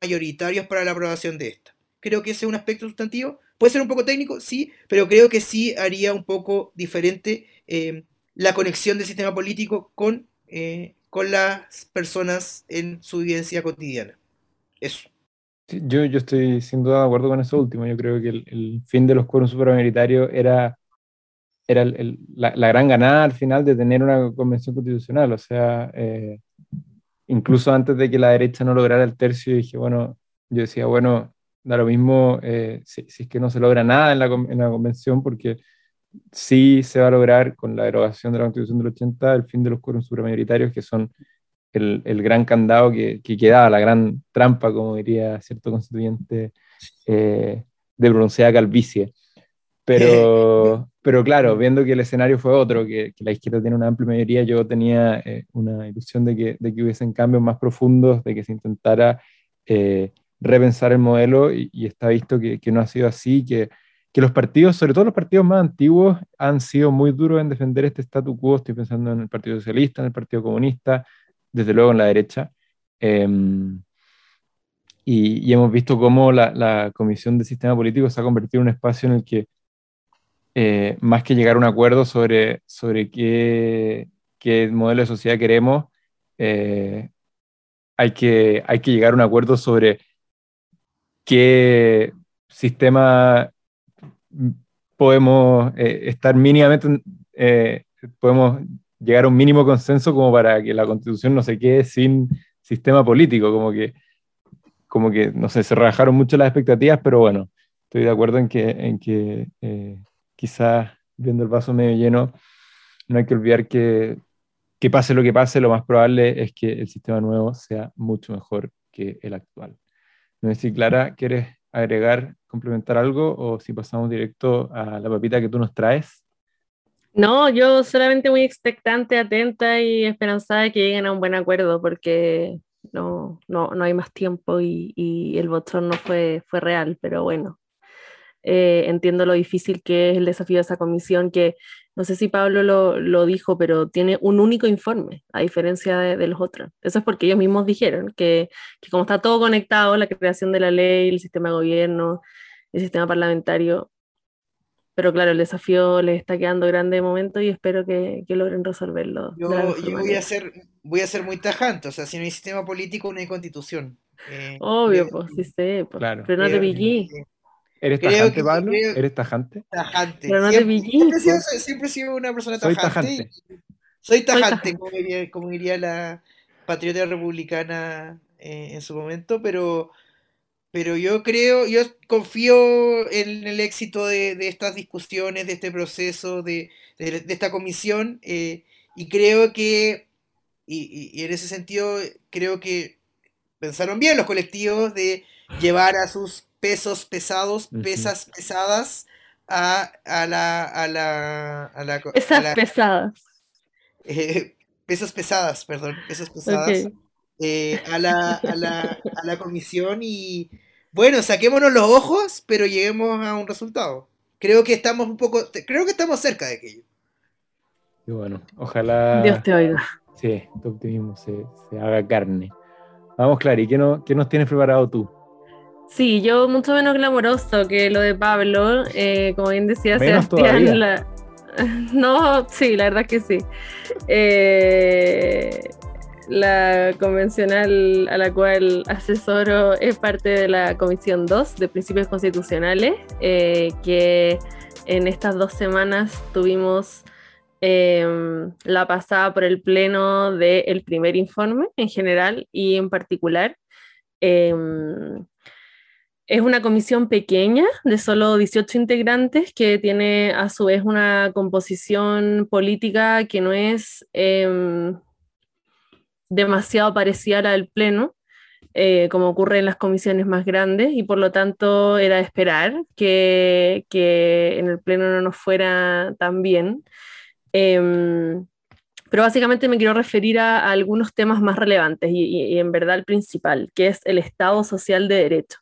mayoritarios para la aprobación de esta. Creo que ese es un aspecto sustantivo Puede ser un poco técnico, sí, pero creo que sí haría un poco diferente eh, la conexión del sistema político con, eh, con las personas en su vivencia cotidiana. Eso. yo, yo estoy sin duda de acuerdo con eso último. Yo creo que el, fin de los quórums supramayoritarios era, era la, gran ganada al final de tener una convención constitucional. O sea, eh, incluso antes de que la derecha no lograra el tercio, dije, bueno, yo decía, bueno, da lo mismo eh, si, es que no se logra nada en la, en la, convención, porque sí se va a lograr con la derogación de la constitución del 80 el fin de los quórums supramayoritarios, que son el, el gran candado que, que, quedaba, la gran trampa, como diría cierto constituyente eh, de pronunciada calvicie. Pero, pero claro, viendo que el escenario fue otro, que, que la izquierda tiene una amplia mayoría, yo tenía eh, una ilusión de que, de que hubiesen cambios más profundos, de que se intentara eh, repensar el modelo y, está visto que, no ha sido así, que, que, los partidos, sobre todo los partidos más antiguos, han sido muy duros en defender este statu quo. Estoy pensando en el Partido Socialista, en el Partido Comunista, desde luego en la derecha. Em, y, hemos visto cómo la, Comisión de Sistema Político se ha convertido en un espacio en el que, eh, más que llegar a un acuerdo sobre, sobre qué, qué modelo de sociedad queremos, eh, hay, que, hay que llegar a un acuerdo sobre qué sistema podemos eh, estar mínimamente, eh, podemos llegar a un mínimo consenso como para que la constitución no se quede sin sistema político, como que, como que no sé, se rebajaron mucho las expectativas, pero bueno, estoy de acuerdo en que, en que eh, quizás viendo el vaso medio lleno, no hay que olvidar que, que pase lo que pase, lo más probable es que el sistema nuevo sea mucho mejor que el actual. No sé si Clara, ¿quieres agregar, complementar algo o si pasamos directo a la papita que tú nos traes? No, yo solamente muy expectante, atenta y esperanzada de que lleguen a un buen acuerdo, porque no, no, no hay más tiempo y, y el botón no fue, fue real, pero bueno, eh, entiendo lo difícil que es el desafío de esa comisión, que no sé si Pablo lo, lo dijo, pero tiene un único informe, a diferencia de, de, los otros. Eso es porque ellos mismos dijeron que, que como está todo conectado, la creación de la ley, el sistema de gobierno, el sistema parlamentario, pero claro, el desafío les está quedando grande de momento y espero que, que logren resolverlo. Yo, yo voy, a ser, voy a ser muy tajante, o sea, si no hay sistema político, no hay constitución. Eh, Obvio, pues sí sé, pues, claro. pero no te pillí. ¿Eres tajante, Pablo? ¿Eres tajante? Tajante. Pero no siempre. Siempre, siempre, he sido una persona tajante. Soy tajante. Soy tajante, Soy tajante. Como, diría, como, diría, la patriota republicana eh, en su momento, pero pero yo creo, yo confío en el éxito de, de estas discusiones, de este proceso, de, de, de esta comisión, eh, y creo que, y, y, en ese sentido, creo que pensaron bien los colectivos de llevar a sus pesos pesados, pesas pesadas, a, a, la, a la... A la pesas a la, pesadas. Eh, pesas pesadas, perdón, pesas pesadas. Okay. Eh, a, la, a, la, a la comisión y, bueno, saquémonos los ojos, pero lleguemos a un resultado. Creo que estamos un poco, creo que estamos cerca de aquello. Y bueno, ojalá. Dios te oiga. Sí, tu optimismo se, se haga carne. Vamos, Clary, ¿qué, no, ¿qué, nos tienes preparado tú? Sí, yo mucho menos glamoroso que lo de Pablo. Eh, como bien decía menos Sebastián. La... No, sí, la verdad que sí. Eh, la convencional a la cual asesoro es parte de la Comisión 2 de Principios Constitucionales, eh, que en estas dos semanas tuvimos eh, la pasada por el pleno del primer informe en general y en particular. Eh, es una comisión pequeña de solo 18 integrantes que tiene a su vez una composición política que no es em, demasiado parecida a la del Pleno, eh, como ocurre en las comisiones más grandes, y por lo tanto era de esperar que, que en el Pleno no nos fuera tan bien. Eh, pero básicamente me quiero referir a, algunos temas más relevantes y, en verdad el principal, que es el Estado social de Derecho.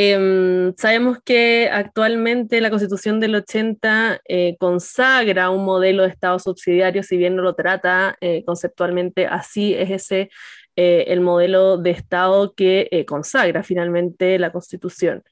Eh, sabemos que actualmente la Constitución del 80 eh, consagra un modelo de Estado subsidiario, si bien no lo trata eh, conceptualmente, así es ese eh, el modelo de Estado que consagra finalmente la Constitución.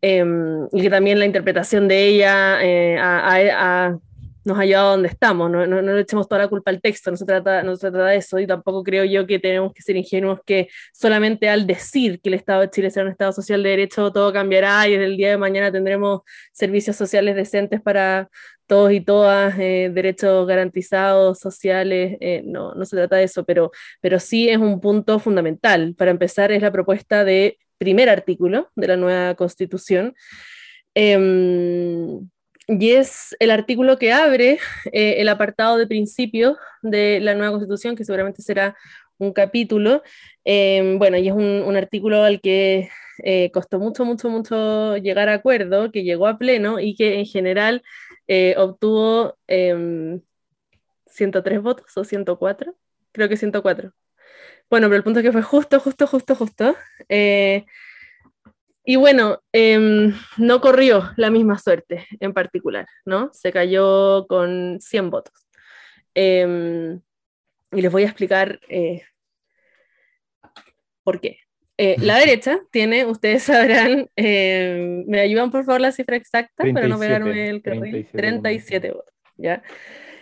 Em, y que también la interpretación de ella ha, nos ha llevado a donde estamos, no, no, no, le echemos toda la culpa al texto, no se, trata, no se trata de eso, y tampoco creo yo que tenemos que ser ingenuos que solamente al decir que el Estado de Chile será un Estado social de derecho todo cambiará y desde el día de mañana tendremos servicios sociales decentes para todos y todas, eh, derechos garantizados, sociales, eh, no, no se trata de eso, pero, pero sí es un punto fundamental. Para empezar, es la propuesta de primer artículo de la nueva Constitución. Eh, y es el artículo que abre eh, el apartado de principios de la nueva constitución, que seguramente será un capítulo. Eh, bueno, y es un, un, artículo al que eh, costó mucho, mucho, mucho llegar a acuerdo, que llegó a pleno y que en general eh, obtuvo 103 em, votos o 104, creo que 104. Bueno, pero el punto es que fue justo, justo, justo, justo. Y bueno, eh, no corrió la misma suerte en particular, ¿no? Se cayó con 100 votos. Eh, y les voy a explicar eh, por qué. Eh, la derecha tiene, ustedes sabrán, eh, me ayudan por favor la cifra exacta 37, para no pegarme el carril, 37, 37 votos, ¿ya?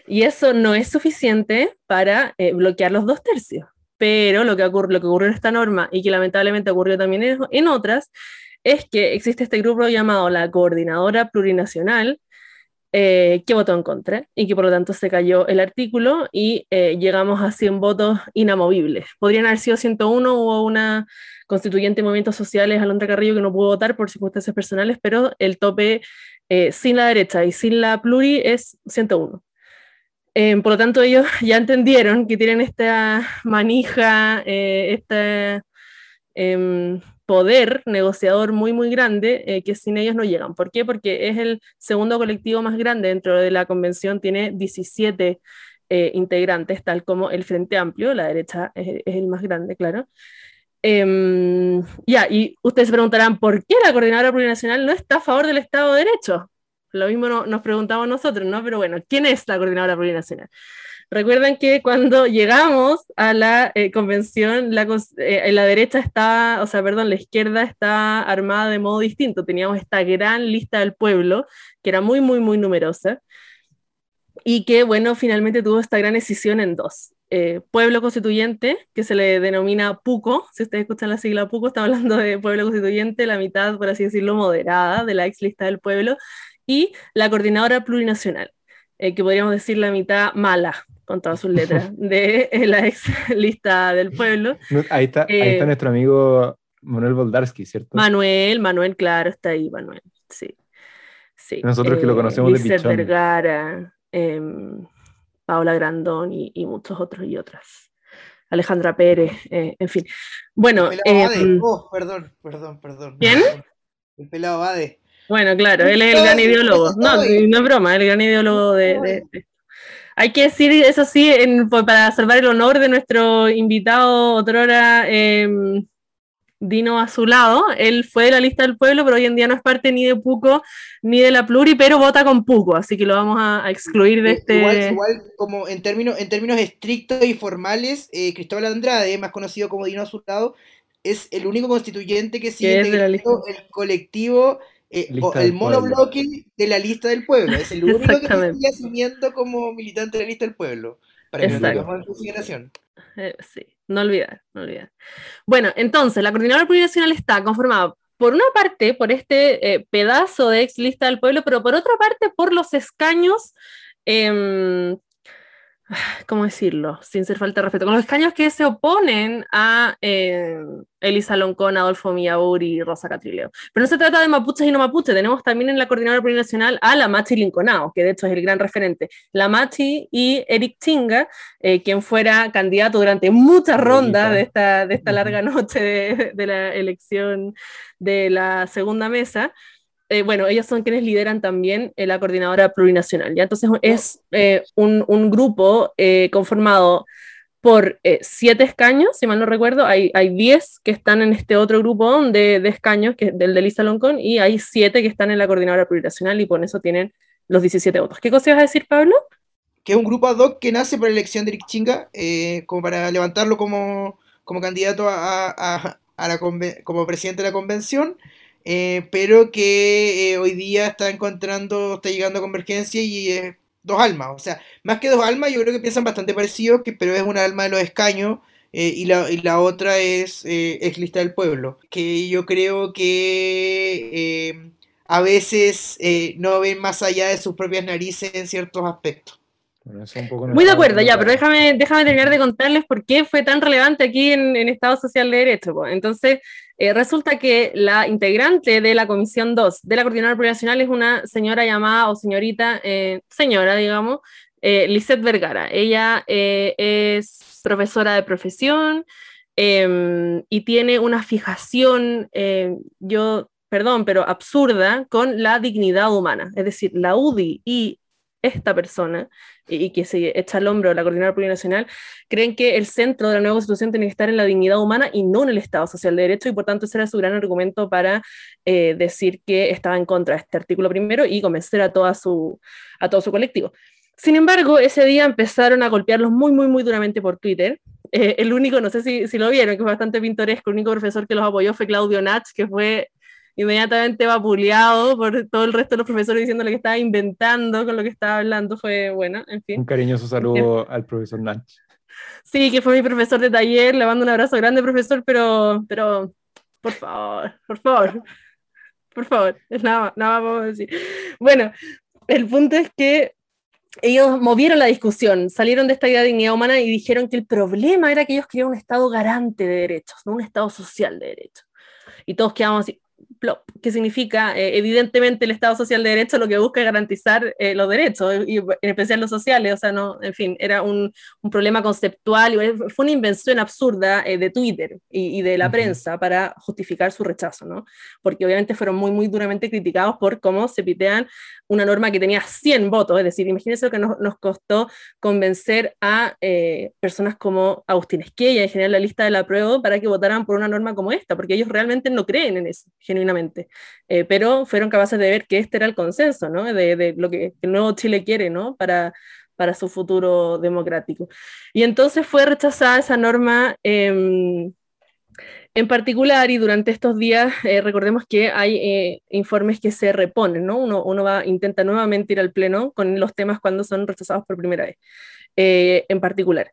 Y eso no es suficiente para eh, bloquear los dos tercios. Pero lo que, ocurre, lo que ocurrió en esta norma y que lamentablemente ocurrió también en, en otras es que existe este grupo llamado la Coordinadora Plurinacional, eh, que votó en contra y que por lo tanto se cayó el artículo y eh, llegamos a 100 votos inamovibles. Podrían haber sido 101, hubo una constituyente de movimientos sociales, Alondra Carrillo, que no pudo votar por circunstancias personales, pero el tope eh, sin la derecha y sin la pluri es 101. Eh, por lo tanto, ellos ya entendieron que tienen esta manija, esta... Poder negociador muy, muy grande eh, que sin ellos no llegan. ¿Por qué? Porque es el segundo colectivo más grande dentro de la convención, tiene 17 eh, integrantes, tal como el Frente Amplio, la derecha es, el más grande, claro. Em, ya, y ustedes se preguntarán, ¿por qué la coordinadora plurinacional no está a favor del Estado de Derecho? Lo mismo nos preguntamos nosotros, ¿no? Pero bueno, ¿quién es la coordinadora plurinacional? Recuerden que cuando llegamos a la eh, convención, la, eh, la derecha está, o sea, perdón, la izquierda está armada de modo distinto. Teníamos esta gran lista del pueblo, que era muy, muy, muy numerosa, y que, bueno, finalmente tuvo esta gran decisión en dos. Eh, pueblo constituyente, que se le denomina PUCO, si ustedes escuchan la sigla PUCO, está hablando de pueblo constituyente, la mitad, por así decirlo, moderada de la ex lista del pueblo, y la coordinadora plurinacional, que podríamos decir la mitad mala, con todas sus letras, de la ex lista del pueblo. Ahí está, ahí está eh, nuestro amigo Manuel Boldarsky, ¿cierto? Manuel, Manuel, claro, está ahí, Manuel, sí. sí. Nosotros que lo conocemos de Pichón. Vergara, em, Paula Grandón y, muchos otros y otras. Alejandra Pérez, eh, en fin. Bueno. El pelado em, oh, perdón, perdón, perdón. ¿Quién? El pelado Bade. Bueno, claro, él es el gran ideólogo. No, no es broma, el gran ideólogo de, hay que decir, eso sí, para salvar el honor de nuestro invitado, otrora em, Dino Azulado, él fue de la lista del pueblo, pero hoy en día no es parte ni de Puco ni de la Pluri, pero vota con Puco, así que lo vamos a, excluir de este. Igual, igual, como en términos, en términos estrictos y formales, eh, Cristóbal Andrade, más conocido como Dino Azulado, es el único constituyente que sigue integrando el colectivo eh, el monobloque de la lista del pueblo. Es el único que sigue asumiendo como militante de la lista del pueblo. Para que lo en consideración. Eh, sí, no olvidar, no olvidar. Bueno, entonces, la coordinadora plurinacional está conformada por una parte por este eh, pedazo de ex lista del pueblo, pero por otra parte por los escaños em, ¿cómo decirlo? Sin ser falta de respeto, con los escaños que se oponen a eh, Elisa Loncón, Adolfo Miauri y Rosa Catrileo. Pero no se trata de mapuches y no mapuches, tenemos también en la coordinadora plurinacional a la Machi Linconao, que de hecho es el gran referente. La Machi y Eric Chinga, eh, quien fuera candidato durante muchas rondas de esta, de esta larga noche de, de la elección de la segunda mesa. Eh, bueno, ellos son quienes lideran también eh, la coordinadora plurinacional. ¿ya? Entonces es eh, un, un, grupo conformado por siete escaños, si mal no recuerdo, hay, diez que están en este otro grupo de, escaños, que es del de Lisa Loncón, y hay siete que están en la coordinadora plurinacional y por eso tienen los 17 votos. ¿Qué cosa ibas a decir, Pablo? Que es un grupo ad hoc que nace por elección de Chinga, como para levantarlo como, como candidato a, a, a la como presidente de la convención, eh, pero que eh, hoy día está encontrando, está llegando a convergencia y es dos almas. O sea, más que dos almas, yo creo que piensan bastante parecidos, que, pero es una alma de los escaños. Eh, y, la, y, la, otra es, es Lista del Pueblo, que yo creo que a veces no ven más allá de sus propias narices en ciertos aspectos. Muy de acuerdo, ya, pero déjame, déjame terminar de contarles por qué fue tan relevante aquí en, en Estado Social de Derecho. Entonces, eh, resulta que la integrante de la Comisión 2 de la Coordinadora Plurinacional es una señora llamada, o señorita, eh, señora, digamos, eh, Lisette Vergara. Ella es profesora de profesión em, y tiene una fijación, yo, perdón, pero absurda, con la dignidad humana. Es decir, la UDI y esta persona y, que se echa al hombro la coordinadora plurinacional, creen que el centro de la nueva constitución tiene que estar en la dignidad humana y no en el Estado social de derecho, y por tanto ese era su gran argumento para eh, decir que estaba en contra de este artículo primero y convencer a, toda su, a todo su colectivo. Sin embargo, ese día empezaron a golpearlos muy, muy, muy duramente por Twitter. Eh, el único, no sé si, si, lo vieron, que fue bastante pintoresco, el único profesor que los apoyó fue Claudio Nach, que fue inmediatamente vapuleado por todo el resto de los profesores diciéndole que estaba inventando con lo que estaba hablando. Fue bueno, en fin. Un cariñoso saludo al profesor Nach. Sí, que fue mi profesor de taller. Le mando un abrazo grande, profesor, pero, pero por favor, por favor, por favor, nada, nada puedo decir. Bueno, el punto es que ellos movieron la discusión, salieron de esta idea de dignidad humana y dijeron que el problema era que ellos querían un Estado garante de derechos, no un Estado social de derechos. Y todos quedamos así, plop, que significa, eh, evidentemente, el Estado Social de Derecho lo que busca es garantizar eh, los derechos, y en especial los sociales, o sea, no, en fin, era un, un problema conceptual, fue una invención absurda eh, de Twitter y, y, de la prensa para justificar su rechazo, ¿no? Porque obviamente fueron muy, muy duramente criticados por cómo se pitean una norma que tenía 100 votos, es decir, imagínense lo que nos, costó convencer a personas como Agustín Esquella, en general la lista de la prueba, para que votaran por una norma como esta, porque ellos realmente no creen en eso, genuinamente eh, pero fueron capaces de ver que este era el consenso, ¿no? De, lo que el nuevo Chile quiere, ¿no? Para, para su futuro democrático. Y entonces fue rechazada esa norma em, en particular y durante estos días eh, recordemos que hay eh, informes que se reponen, ¿no? Uno, intenta nuevamente ir al pleno con los temas cuando son rechazados por primera vez, en particular.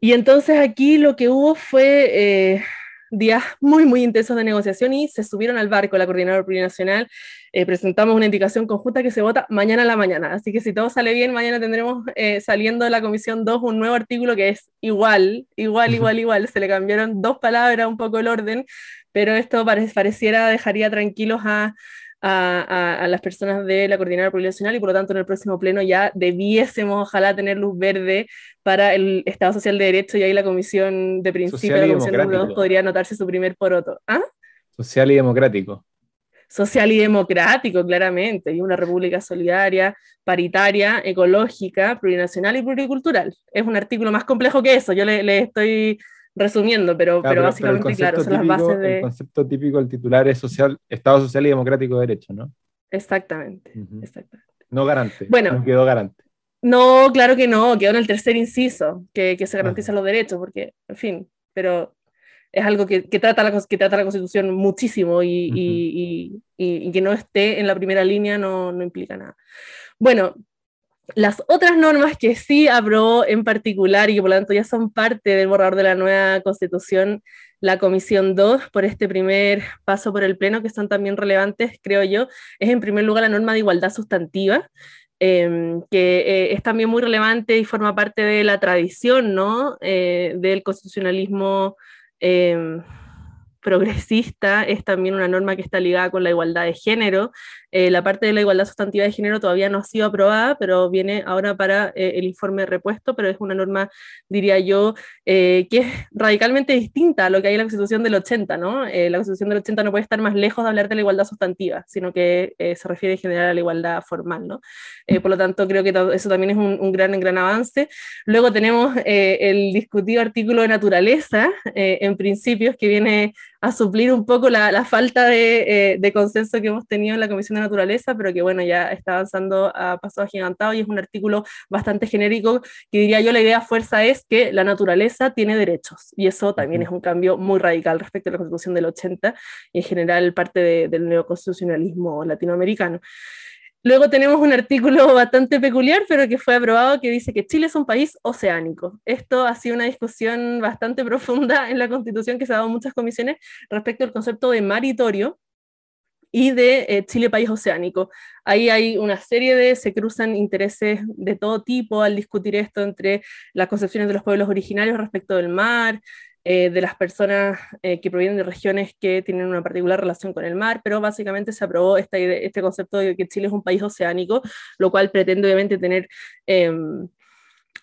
Y entonces aquí lo que hubo fue días muy, muy intensos de negociación y se subieron al barco la coordinadora plurinacional. Eh, presentamos una indicación conjunta que se vota mañana a la mañana. Así que si todo sale bien, mañana tendremos eh, saliendo de la Comisión 2 un nuevo artículo que es igual, igual, igual, igual. Se le cambiaron dos palabras, un poco el orden, pero esto pareciera dejaría tranquilos a a, las personas de la Coordinadora Poblacional y por lo tanto en el próximo pleno ya debiésemos ojalá tener luz verde para el Estado Social de Derecho y ahí la Comisión de Principio, la Comisión número 2 podría anotarse su primer poroto. ¿Ah? Social y democrático. Social y democrático, claramente, y una república solidaria, paritaria, ecológica, plurinacional y pluricultural. Es un artículo más complejo que eso, yo le, le estoy resumiendo, pero, pero, básicamente, claro, son las bases de... El concepto típico del titular es social, Estado Social y Democrático de Derecho, ¿no? Exactamente, No garante, bueno, no quedó garante. No, claro que no, quedó en el tercer inciso, que, que se garantizan los derechos, porque, en fin, pero es algo que, que, trata, la, que trata la Constitución muchísimo y, y, y, y, que no esté en la primera línea no, no implica nada. Bueno, las otras normas que sí aprobó en particular y que por lo tanto ya son parte del borrador de la nueva constitución, la Comisión 2, por este primer paso por el Pleno, que son también relevantes, creo yo, es en primer lugar la norma de igualdad sustantiva, em, que eh, es también muy relevante y forma parte de la tradición ¿no? Eh, del constitucionalismo em, progresista, es también una norma que está ligada con la igualdad de género. Eh, la parte de la igualdad sustantiva de género todavía no ha sido aprobada, pero viene ahora para eh, el informe repuesto, pero es una norma, diría yo, eh, que es radicalmente distinta a lo que hay en la Constitución del 80, ¿no? la Constitución del 80 no puede estar más lejos de hablar de la igualdad sustantiva, sino que se refiere en general a la igualdad formal, ¿no? por lo tanto, creo que eso también es un, un gran, gran avance. Luego tenemos el discutido artículo de naturaleza, en principios, que viene a suplir un poco la, la falta de, eh, de, consenso que hemos tenido en la Comisión de Naturaleza, pero que bueno, ya está avanzando a paso agigantado y es un artículo bastante genérico que diría yo la idea fuerza es que la naturaleza tiene derechos y eso también es un cambio muy radical respecto a la Constitución del 80 y en general parte de, del neoconstitucionalismo latinoamericano. Luego tenemos un artículo bastante peculiar, pero que fue aprobado, que dice que Chile es un país oceánico. Esto ha sido una discusión bastante profunda en la Constitución que se ha dado en muchas comisiones respecto al concepto de maritorio y de eh, Chile país oceánico. Ahí hay una serie de, se cruzan intereses de todo tipo al discutir esto entre las concepciones de los pueblos originarios respecto del mar, eh, de las personas eh, que provienen de regiones que tienen una particular relación con el mar, pero básicamente se aprobó esta este concepto de que Chile es un país oceánico, lo cual pretende obviamente tener em,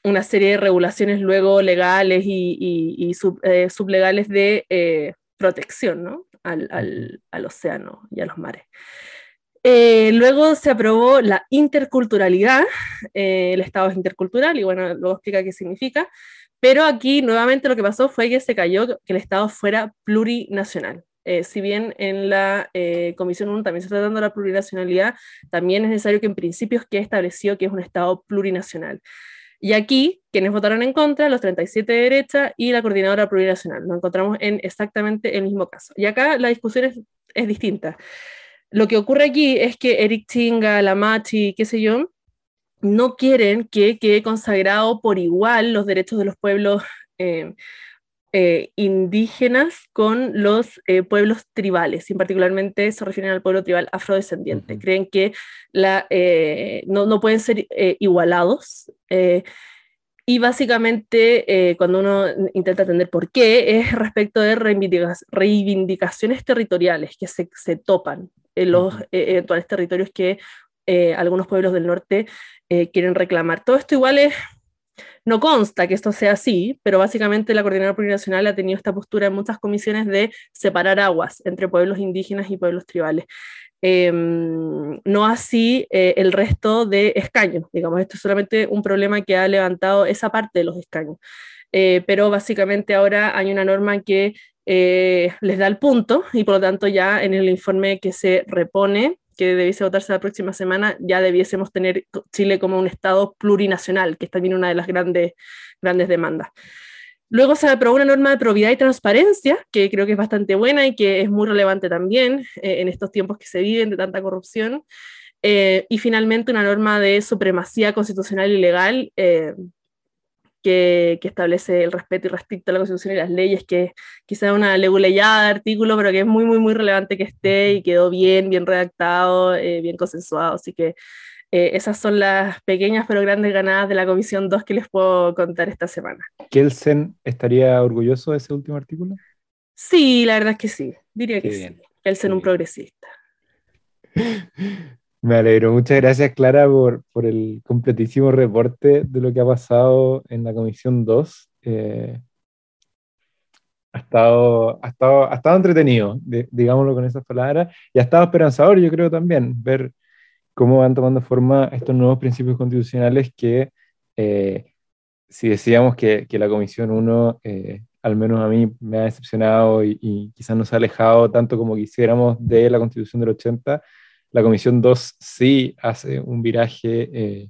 una serie de regulaciones luego legales y, eh, sublegales de protección ¿no? Al, al, al, océano y a los mares. luego se aprobó la interculturalidad, el Estado es intercultural y bueno, luego explica qué significa. Pero aquí nuevamente lo que pasó fue que se cayó que el Estado fuera plurinacional. Eh, si bien en la eh, Comisión 1 también se está dando la plurinacionalidad, también es necesario que en principios quede establecido que es un Estado plurinacional. Y aquí, quienes votaron en contra, los 37 de derecha y la coordinadora plurinacional. Nos encontramos en exactamente el mismo caso. Y acá la discusión es, es distinta. Lo que ocurre aquí es que Eric Chinga, Lamachi, qué sé yo, no quieren que quede consagrado por igual los derechos de los pueblos eh, eh, indígenas con los eh, pueblos tribales, y particularmente se refieren al pueblo tribal afrodescendiente. Creen que la, no, no, pueden ser igualados. y básicamente, eh, cuando uno intenta entender por qué, es respecto de reivindicaciones territoriales que se, se topan en los eventuales territorios que algunos pueblos del norte quieren reclamar. Todo esto igual es no consta que esto sea así, pero básicamente la Coordinadora Plurinacional ha tenido esta postura en muchas comisiones de separar aguas entre pueblos indígenas y pueblos tribales. Em, no así eh, el resto de escaños, digamos, esto es solamente un problema que ha levantado esa parte de los escaños. Eh, pero básicamente ahora hay una norma que eh, les da el punto y por lo tanto ya en el informe que se repone que debiese votarse la próxima semana, ya debiésemos tener Chile como un Estado plurinacional, que es también una de las grandes, grandes demandas. Luego se aprobó una norma de probidad y transparencia, que creo que es bastante buena y que es muy relevante también eh, en estos tiempos que se viven de tanta corrupción. Eh, y finalmente una norma de supremacía constitucional y legal, eh, que, establece el respeto y restricto a la Constitución y las leyes, que quizá una leguleyada de artículo, pero que es muy, muy, muy relevante que esté y quedó bien, bien redactado, eh, bien consensuado. Así que eh, esas son las pequeñas pero grandes ganadas de la Comisión 2 que les puedo contar esta semana. ¿Kelsen estaría orgulloso de ese último artículo? Sí, la verdad es que sí, diría que sí. Kelsen un progresista. Me alegro. Muchas gracias, Clara, por, por, el completísimo reporte de lo que ha pasado en la Comisión 2. Eh, ha, estado, ha, estado, ha estado entretenido, digámoslo con esas palabras, y ha estado esperanzador, yo creo también, ver cómo van tomando forma estos nuevos principios constitucionales que, eh, si decíamos que, que, la Comisión 1, eh, al menos a mí, me ha decepcionado y, y quizás nos ha alejado tanto como quisiéramos de la Constitución del 80, la Comisión 2 sí hace un viraje, eh,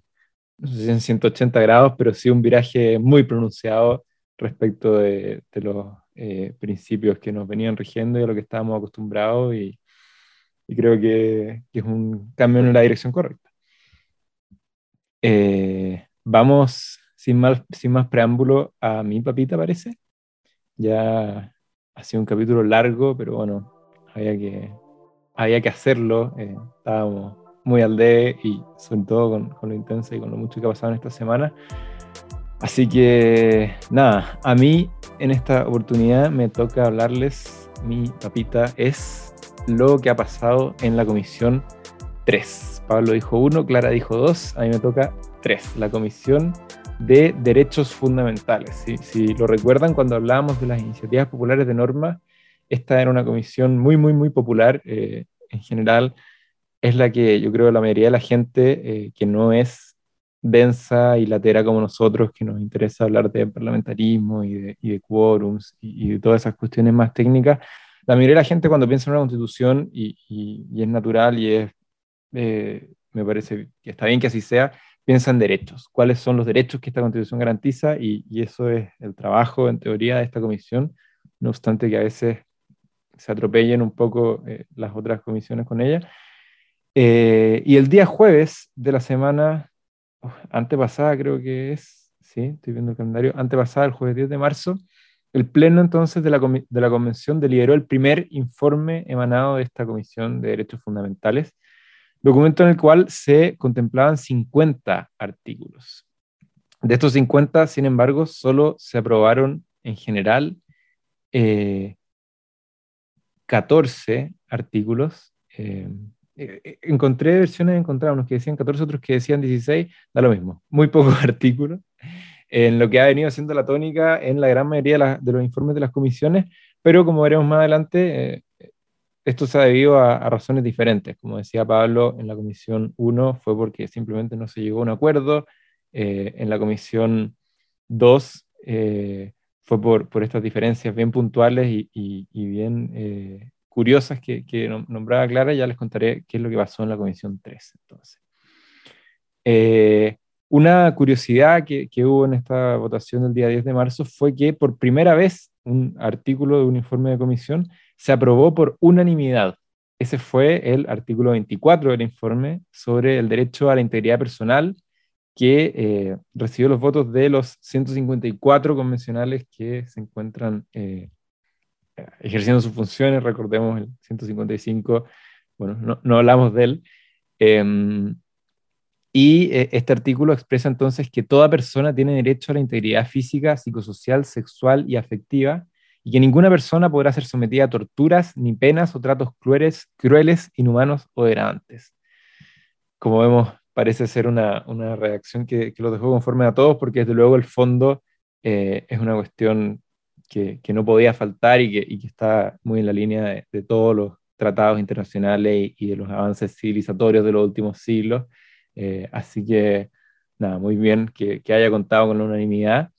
no sé si en 180 grados, pero sí un viraje muy pronunciado respecto de, los eh, principios que nos venían rigiendo y a lo que estábamos acostumbrados y, creo que, es un cambio en la dirección correcta. Eh, vamos sin más, sin más preámbulo a mi papita, parece. Ya ha sido un capítulo largo, pero bueno, había que había que hacerlo. Eh, estábamos muy al de y sobre todo con, con, lo intenso y con lo mucho que ha pasado en esta semana. Así que nada, a mí en esta oportunidad me toca hablarles, mi papita, es lo que ha pasado en la comisión 3. Pablo dijo 1, Clara dijo 2, a mí me toca 3, la comisión de derechos fundamentales. Si, si lo recuerdan, cuando hablábamos de las iniciativas populares de norma, esta era una comisión muy, muy, muy popular. Eh, en general, es la que yo creo la mayoría de la gente eh, que no es densa y latera como nosotros, que nos interesa hablar de parlamentarismo y de, y y, de todas esas cuestiones más técnicas, la mayoría de la gente cuando piensa en una constitución y, es natural y es, eh, me parece que está bien que así sea, piensa en derechos, cuáles son los derechos que esta constitución garantiza y eso es el trabajo en teoría de esta comisión, no obstante que a veces se atropellen un poco eh, las otras comisiones con ella. Eh, y el día jueves de la semana antepasada, creo que es, sí, estoy viendo el calendario, antepasada, el jueves 10 de marzo, el Pleno entonces de la, de la Convención deliberó el primer informe emanado de esta Comisión de Derechos Fundamentales, documento en el cual se contemplaban 50 artículos. De estos 50, sin embargo, solo se aprobaron en general eh, 14 artículos. Eh, eh, encontré versiones encontradas, unos que decían 14, otros que decían 16, da lo mismo, muy pocos artículos, en lo que ha venido siendo la tónica en la gran mayoría de, los informes de las comisiones, pero como veremos más adelante, eh, esto se ha debido a, razones diferentes. Como decía Pablo, en la comisión 1 fue porque simplemente no se llegó a un acuerdo, en la comisión 2 fue por, por estas diferencias bien puntuales y, y, bien eh, curiosas que, que, nombraba Clara, ya les contaré qué es lo que pasó en la Comisión 3. Entonces. Eh, una curiosidad que, que, hubo en esta votación del día 10 de marzo fue que por primera vez un artículo de un informe de comisión se aprobó por unanimidad. Ese fue el artículo 24 del informe sobre el derecho a la integridad personal que eh, recibió los votos de los 154 convencionales que se encuentran eh, ejerciendo sus funciones. Recordemos el 155, bueno, no, no hablamos de él. Em, Y eh, este artículo expresa entonces que toda persona tiene derecho a la integridad física, psicosocial, sexual y afectiva, y que ninguna persona podrá ser sometida a torturas, ni penas o tratos crueles, crueles inhumanos o degradantes. Como vemos, parece ser una, una redacción que, que, lo dejó conforme a todos, porque desde luego el fondo eh, es una cuestión que, que, no podía faltar y que, y que, está muy en la línea de, de todos los tratados internacionales y, y, de los avances civilizatorios de los últimos siglos. Eh, así que, nada, muy bien que, que haya contado con la unanimidad.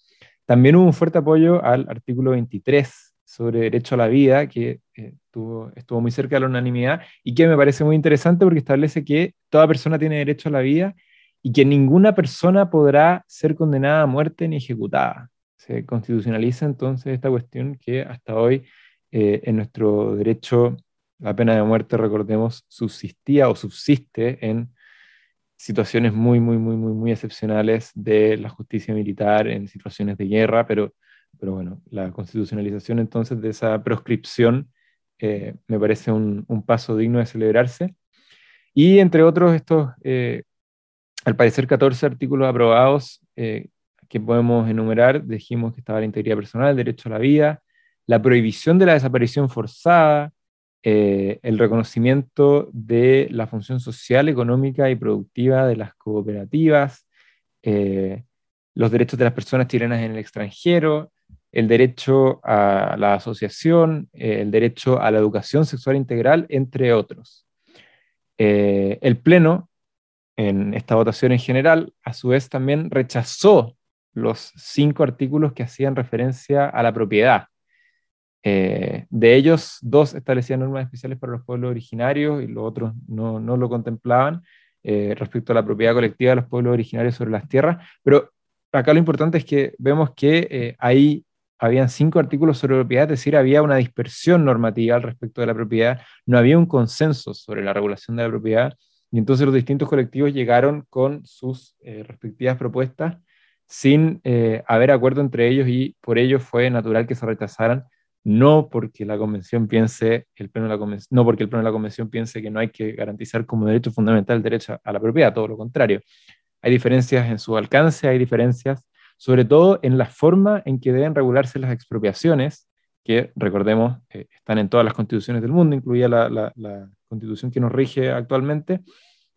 También hubo un fuerte apoyo al artículo 23 sobre derecho a la vida, que eh, estuvo, muy cerca de la unanimidad y que me parece muy interesante porque establece que toda persona tiene derecho a la vida y que ninguna persona podrá ser condenada a muerte ni ejecutada. Se constitucionaliza entonces esta cuestión que hasta hoy eh, en nuestro derecho la pena de muerte, recordemos, subsistía o subsiste en situaciones muy, muy, muy, muy, muy excepcionales de la justicia militar en situaciones de guerra, pero, pero bueno, la constitucionalización entonces de esa proscripción eh, me parece un, un, paso digno de celebrarse. Y entre otros, estos, eh, al parecer, 14 artículos aprobados eh, que podemos enumerar, dijimos que estaba la integridad personal, el derecho a la vida, la prohibición de la desaparición forzada, el reconocimiento de la función social, económica y productiva de las cooperativas, los derechos de las personas chilenas en el extranjero, el derecho a la asociación, eh, el derecho a la educación sexual integral, entre otros. el Pleno, en esta votación en general, a su vez también rechazó los cinco artículos que hacían referencia a la propiedad, eh, de ellos, dos establecían normas especiales para los pueblos originarios y los otros no, no lo contemplaban eh, respecto a la propiedad colectiva de los pueblos originarios sobre las tierras. Pero acá lo importante es que vemos que eh, ahí habían cinco artículos sobre propiedad, es decir, había una dispersión normativa al respecto de la propiedad, no había un consenso sobre la regulación de la propiedad, y entonces los distintos colectivos llegaron con sus respectivas propuestas sin haber acuerdo entre ellos y por ello fue natural que se rechazaran no porque la convención piense, el pleno de la no porque el pleno de la convención piense que no hay que garantizar como derecho fundamental el derecho a la propiedad, todo lo contrario. Hay diferencias en su alcance, hay diferencias sobre todo en la forma en que deben regularse las expropiaciones, que recordemos eh, están en todas las constituciones del mundo, incluida la, constitución que nos rige actualmente,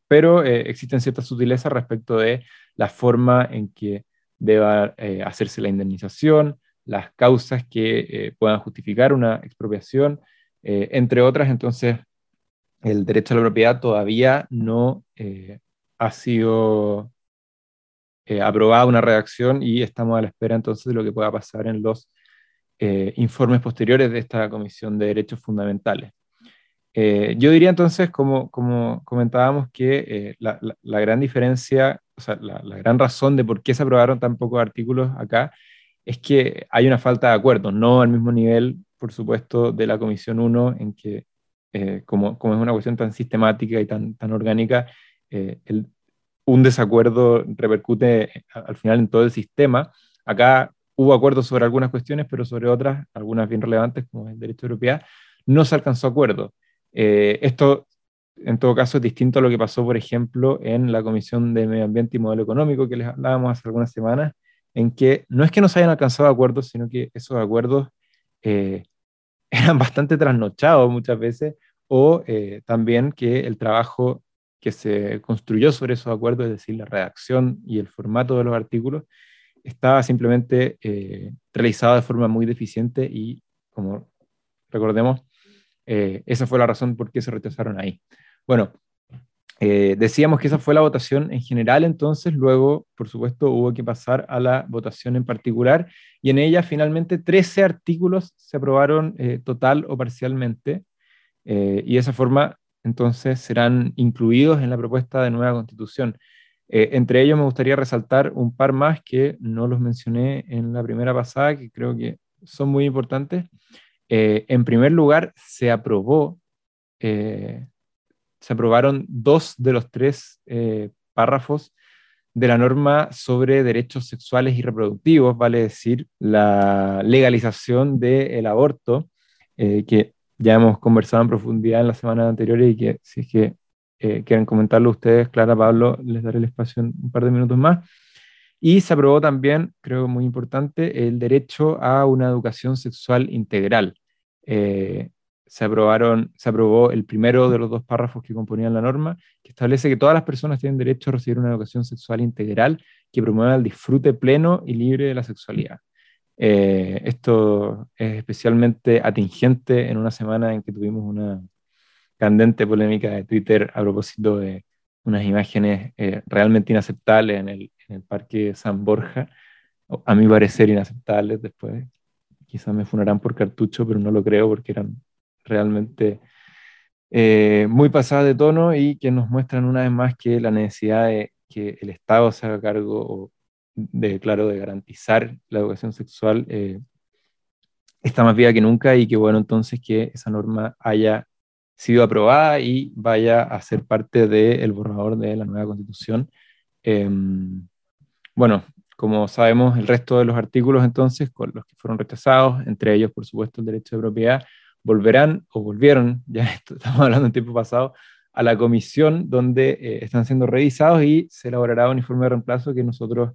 pero eh, existen ciertas sutilezas respecto de la forma en que deba eh, hacerse la indemnización, las causas que puedan justificar una expropiación, entre otras. Entonces, el derecho a la propiedad todavía no ha sido aprobada una redacción y estamos a la espera entonces de lo que pueda pasar en los informes posteriores de esta Comisión de Derechos Fundamentales. yo diría entonces, como, como comentábamos, que la, gran diferencia, o sea, la, la, gran razón de por qué se aprobaron tan pocos artículos acá es que hay una falta de acuerdo, no al mismo nivel, por supuesto, de la Comisión 1, en que, eh, como, como, es una cuestión tan sistemática y tan, tan orgánica, eh, el, un desacuerdo repercute eh, al final en todo el sistema. Acá hubo acuerdos sobre algunas cuestiones, pero sobre otras, algunas bien relevantes, como el derecho europeo, no se alcanzó acuerdo. esto, en todo caso, es distinto a lo que pasó, por ejemplo, en la Comisión de Medio Ambiente y Modelo Económico, que les hablábamos hace algunas semanas, en que no es que no se hayan alcanzado acuerdos, sino que esos acuerdos eh, eran bastante trasnochados muchas veces, o eh, también que el trabajo que se construyó sobre esos acuerdos, es decir, la redacción y el formato de los artículos, estaba simplemente eh, realizado de forma muy deficiente y, como recordemos, esa fue la razón por qué se rechazaron ahí. Bueno, eh, decíamos que esa fue la votación en general, entonces luego, por supuesto, hubo que pasar a la votación en particular y en ella finalmente 13 artículos se aprobaron eh, total o parcialmente eh, y de esa forma entonces serán incluidos en la propuesta de nueva constitución. entre ellos me gustaría resaltar un par más que no los mencioné en la primera pasada, que creo que son muy importantes. en primer lugar, se aprobó se aprobaron dos de los tres eh, párrafos de la norma sobre derechos sexuales y reproductivos, vale decir, la legalización del aborto, eh, que ya hemos conversado en profundidad en las semanas anteriores y que si es que eh, quieran comentarlo ustedes, Clara, Pablo, les daré el espacio en un par de minutos más. Y se aprobó también, creo muy importante, el derecho a una educación sexual integral. Eh, se, aprobaron, se aprobó el primero de los dos párrafos que componían la norma, que establece que todas las personas tienen derecho a recibir una educación sexual integral que promueva el disfrute pleno y libre de la sexualidad. Eh, esto es especialmente atingente en una semana en que tuvimos una candente polémica de Twitter a propósito de unas imágenes eh, realmente inaceptables en el, en el Parque San Borja, a mi parecer inaceptables después. Quizás me funarán por cartucho, pero no lo creo porque eran realmente eh, muy pasadas de tono y que nos muestran una vez más que la necesidad de que el Estado se haga cargo de, claro, de garantizar la educación sexual eh, está más viva que nunca y que bueno entonces que esa norma haya sido aprobada y vaya a ser parte del borrador de la nueva constitución. Em, bueno, como sabemos, el resto de los artículos entonces, con los que fueron rechazados, entre ellos, por supuesto, el derecho de propiedad, volverán o volvieron, ya estamos hablando en tiempo pasado, a la comisión donde eh, están siendo revisados y se elaborará un informe de reemplazo que nosotros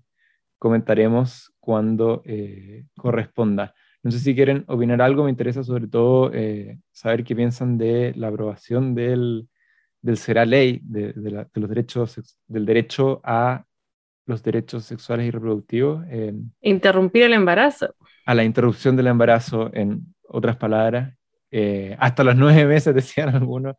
comentaremos cuando eh, corresponda. No sé si quieren opinar algo, me interesa sobre todo eh, saber qué piensan de la aprobación del, del será ley de, los derechos, del derecho a los derechos sexuales y reproductivos. Interrumpir el embarazo. A la interrupción del embarazo, en otras palabras. Eh, hasta los nueve meses, decían algunos.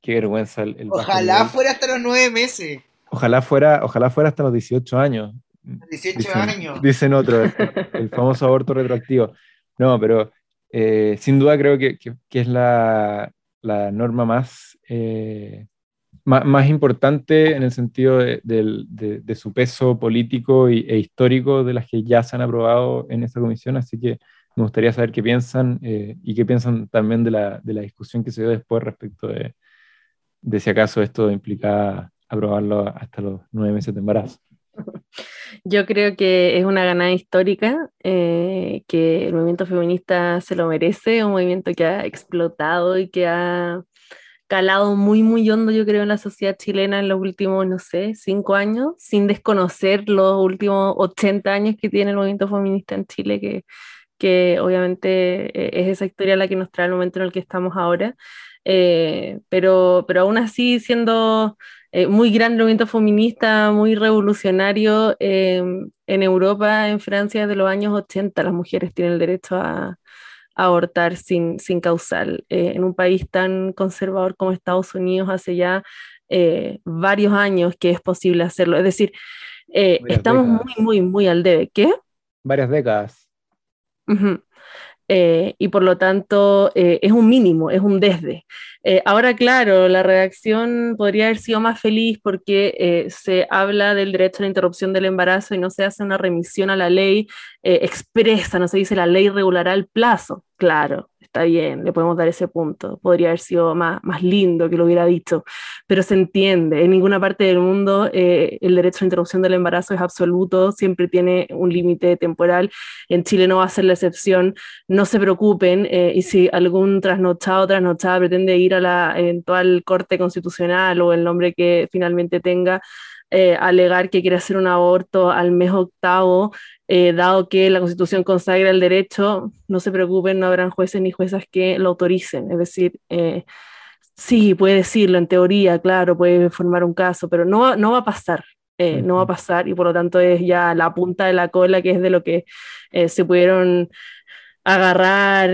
Qué vergüenza. El, ojalá fuera hasta los nueve meses. Ojalá fuera, ojalá fuera hasta los 18 años. 18 años. Dicen otros, el, famoso aborto retroactivo. No, pero eh, sin duda creo que, que, es la, la, norma más, eh, más, importante en el sentido de, de, su peso político e histórico de las que ya se han aprobado en esta comisión, así que me gustaría saber qué piensan eh, y qué piensan también de la, de la, discusión que se dio después respecto de, de si acaso esto implica aprobarlo hasta los nueve meses de embarazo. Yo creo que es una ganada histórica, eh, que el movimiento feminista se lo merece, un movimiento que ha explotado y que ha calado muy, muy hondo, yo creo, en la sociedad chilena en los últimos, no sé, cinco años, sin desconocer los últimos 80 años que tiene el movimiento feminista en Chile, que que obviamente eh, es esa historia la que nos trae el momento en el que estamos ahora, eh, pero, pero aún así siendo eh, muy gran movimiento feminista, muy revolucionario, en Europa, en Francia, de los años 80, las mujeres tienen el derecho a, abortar sin, sin causal. en un país tan conservador como Estados Unidos hace ya varios años que es posible hacerlo. Es decir, estamos muy, muy, muy al debe. ¿Qué? Varias décadas. Eh, y por lo tanto eh, es un mínimo, es un desde. Eh, ahora, claro, la redacción podría haber sido más feliz porque se habla del derecho a la interrupción del embarazo y no se hace una remisión a la ley expresa, no se dice la ley regulará el plazo. Claro, está bien, le podemos dar ese punto. Podría haber sido más, más lindo que lo hubiera dicho, pero se entiende. En ninguna parte del mundo eh, el derecho a la interrupción del embarazo es absoluto, siempre tiene un límite temporal. En Chile no va a ser la excepción. No se preocupen eh, y si algún trasnochado o trasnochada pretende ir a la eventual corte constitucional o el nombre que finalmente tenga, eh, alegar que quiere hacer un aborto al mes octavo, eh, dado que la Constitución consagra el derecho, no se preocupen, no habrán jueces ni juezas que lo autoricen. Es decir, eh, sí, puede decirlo en teoría, claro, puede formar un caso, pero no, no va a pasar. no va a pasar y por lo tanto es ya la punta de la cola que es de lo que se pudieron agarrar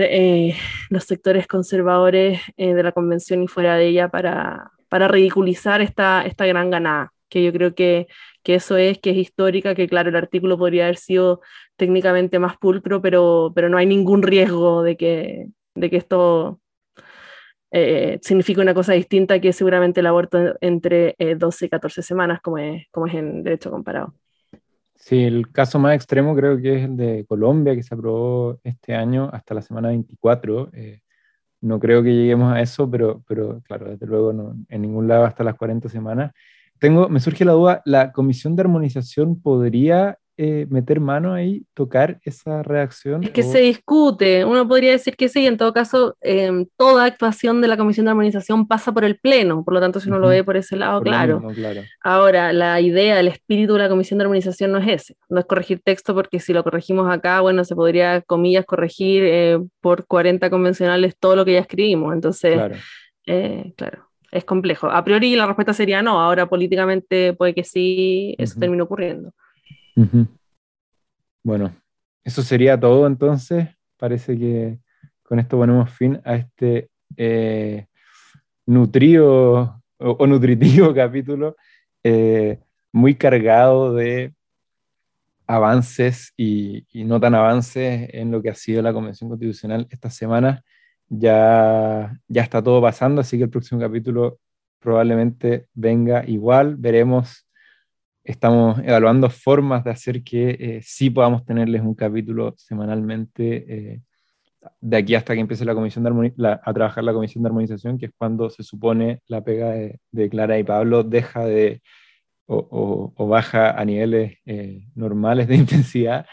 los sectores conservadores de la convención y fuera de ella para, para ridiculizar esta, esta gran ganada que yo creo que, que, eso es, que es histórica, que claro, el artículo podría haber sido técnicamente más pulcro, pero, pero no hay ningún riesgo de que, de que esto eh, signifique una cosa distinta que seguramente el aborto entre 12 eh, y 14 semanas, como es, como es en derecho comparado. Sí, el caso más extremo creo que es el de Colombia, que se aprobó este año hasta la semana 24. Eh, no creo que lleguemos a eso, pero, pero claro, desde luego no, en ningún lado hasta las 40 semanas tengo, me surge la duda, ¿la Comisión de Armonización podría eh, meter mano ahí, tocar esa reacción? Es que se discute, uno podría decir que sí, en todo caso, em, toda actuación de la Comisión de Armonización pasa por el Pleno, por lo tanto, si uno lo ve por ese lado, claro. Ahora, la idea, el espíritu de la Comisión de Armonización no es ese, no es corregir texto, porque si lo corregimos acá, bueno, se podría, comillas, corregir eh, por 40 convencionales todo lo que ya escribimos, entonces, claro. Eh, claro es complejo. A priori la respuesta sería no, ahora políticamente puede que sí, eso termine ocurriendo. Bueno, eso sería todo entonces. Parece que con esto ponemos fin a este eh, nutrido o, nutritivo capítulo, eh, muy cargado de avances y, y, no tan avances en lo que ha sido la Convención Constitucional esta semana ya, ya está todo pasando, así que el próximo capítulo probablemente venga igual. Veremos, estamos evaluando formas de hacer que eh, sí podamos tenerles un capítulo semanalmente eh, de aquí hasta que empiece la comisión de a trabajar la comisión de armonización, que es cuando se supone la pega de, Clara y Pablo deja de o, o baja a niveles eh, normales de intensidad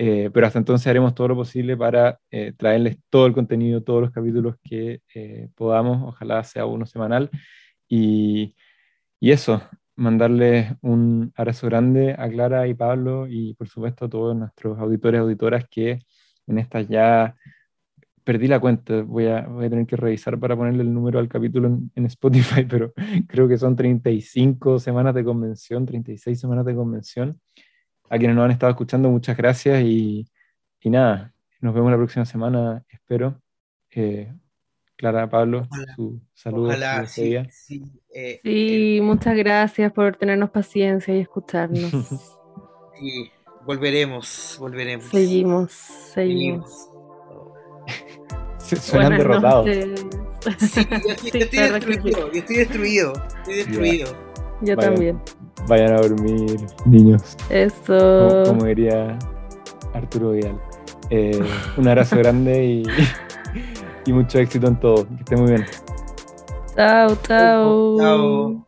eh, pero hasta entonces haremos todo lo posible para eh, traerles todo el contenido, todos los capítulos que eh, podamos, ojalá sea uno semanal. Y, y eso, mandarles un abrazo grande a Clara y Pablo y por supuesto a todos nuestros auditores y auditoras que en estas ya perdí la cuenta, voy a, voy a tener que revisar para ponerle el número al capítulo en, Spotify, pero creo que son 35 semanas de convención, 36 semanas de convención a quienes nos han estado escuchando, muchas gracias y, nada, nos vemos la próxima semana, espero. Eh, Clara, Pablo, su saludo. Ojalá, sí, eh, sí, muchas gracias por tenernos paciencia y escucharnos. sí, volveremos, volveremos. Seguimos, seguimos. Suenan derrotados. Sí, yo, estoy, destruido, yo estoy destruido, estoy destruido. Yo también. Vayan a dormir, niños. Eso. Como, diría Arturo Vidal. Eh, un abrazo grande y, y mucho éxito en todo. Que esté muy bien. Chao, chao. Chao.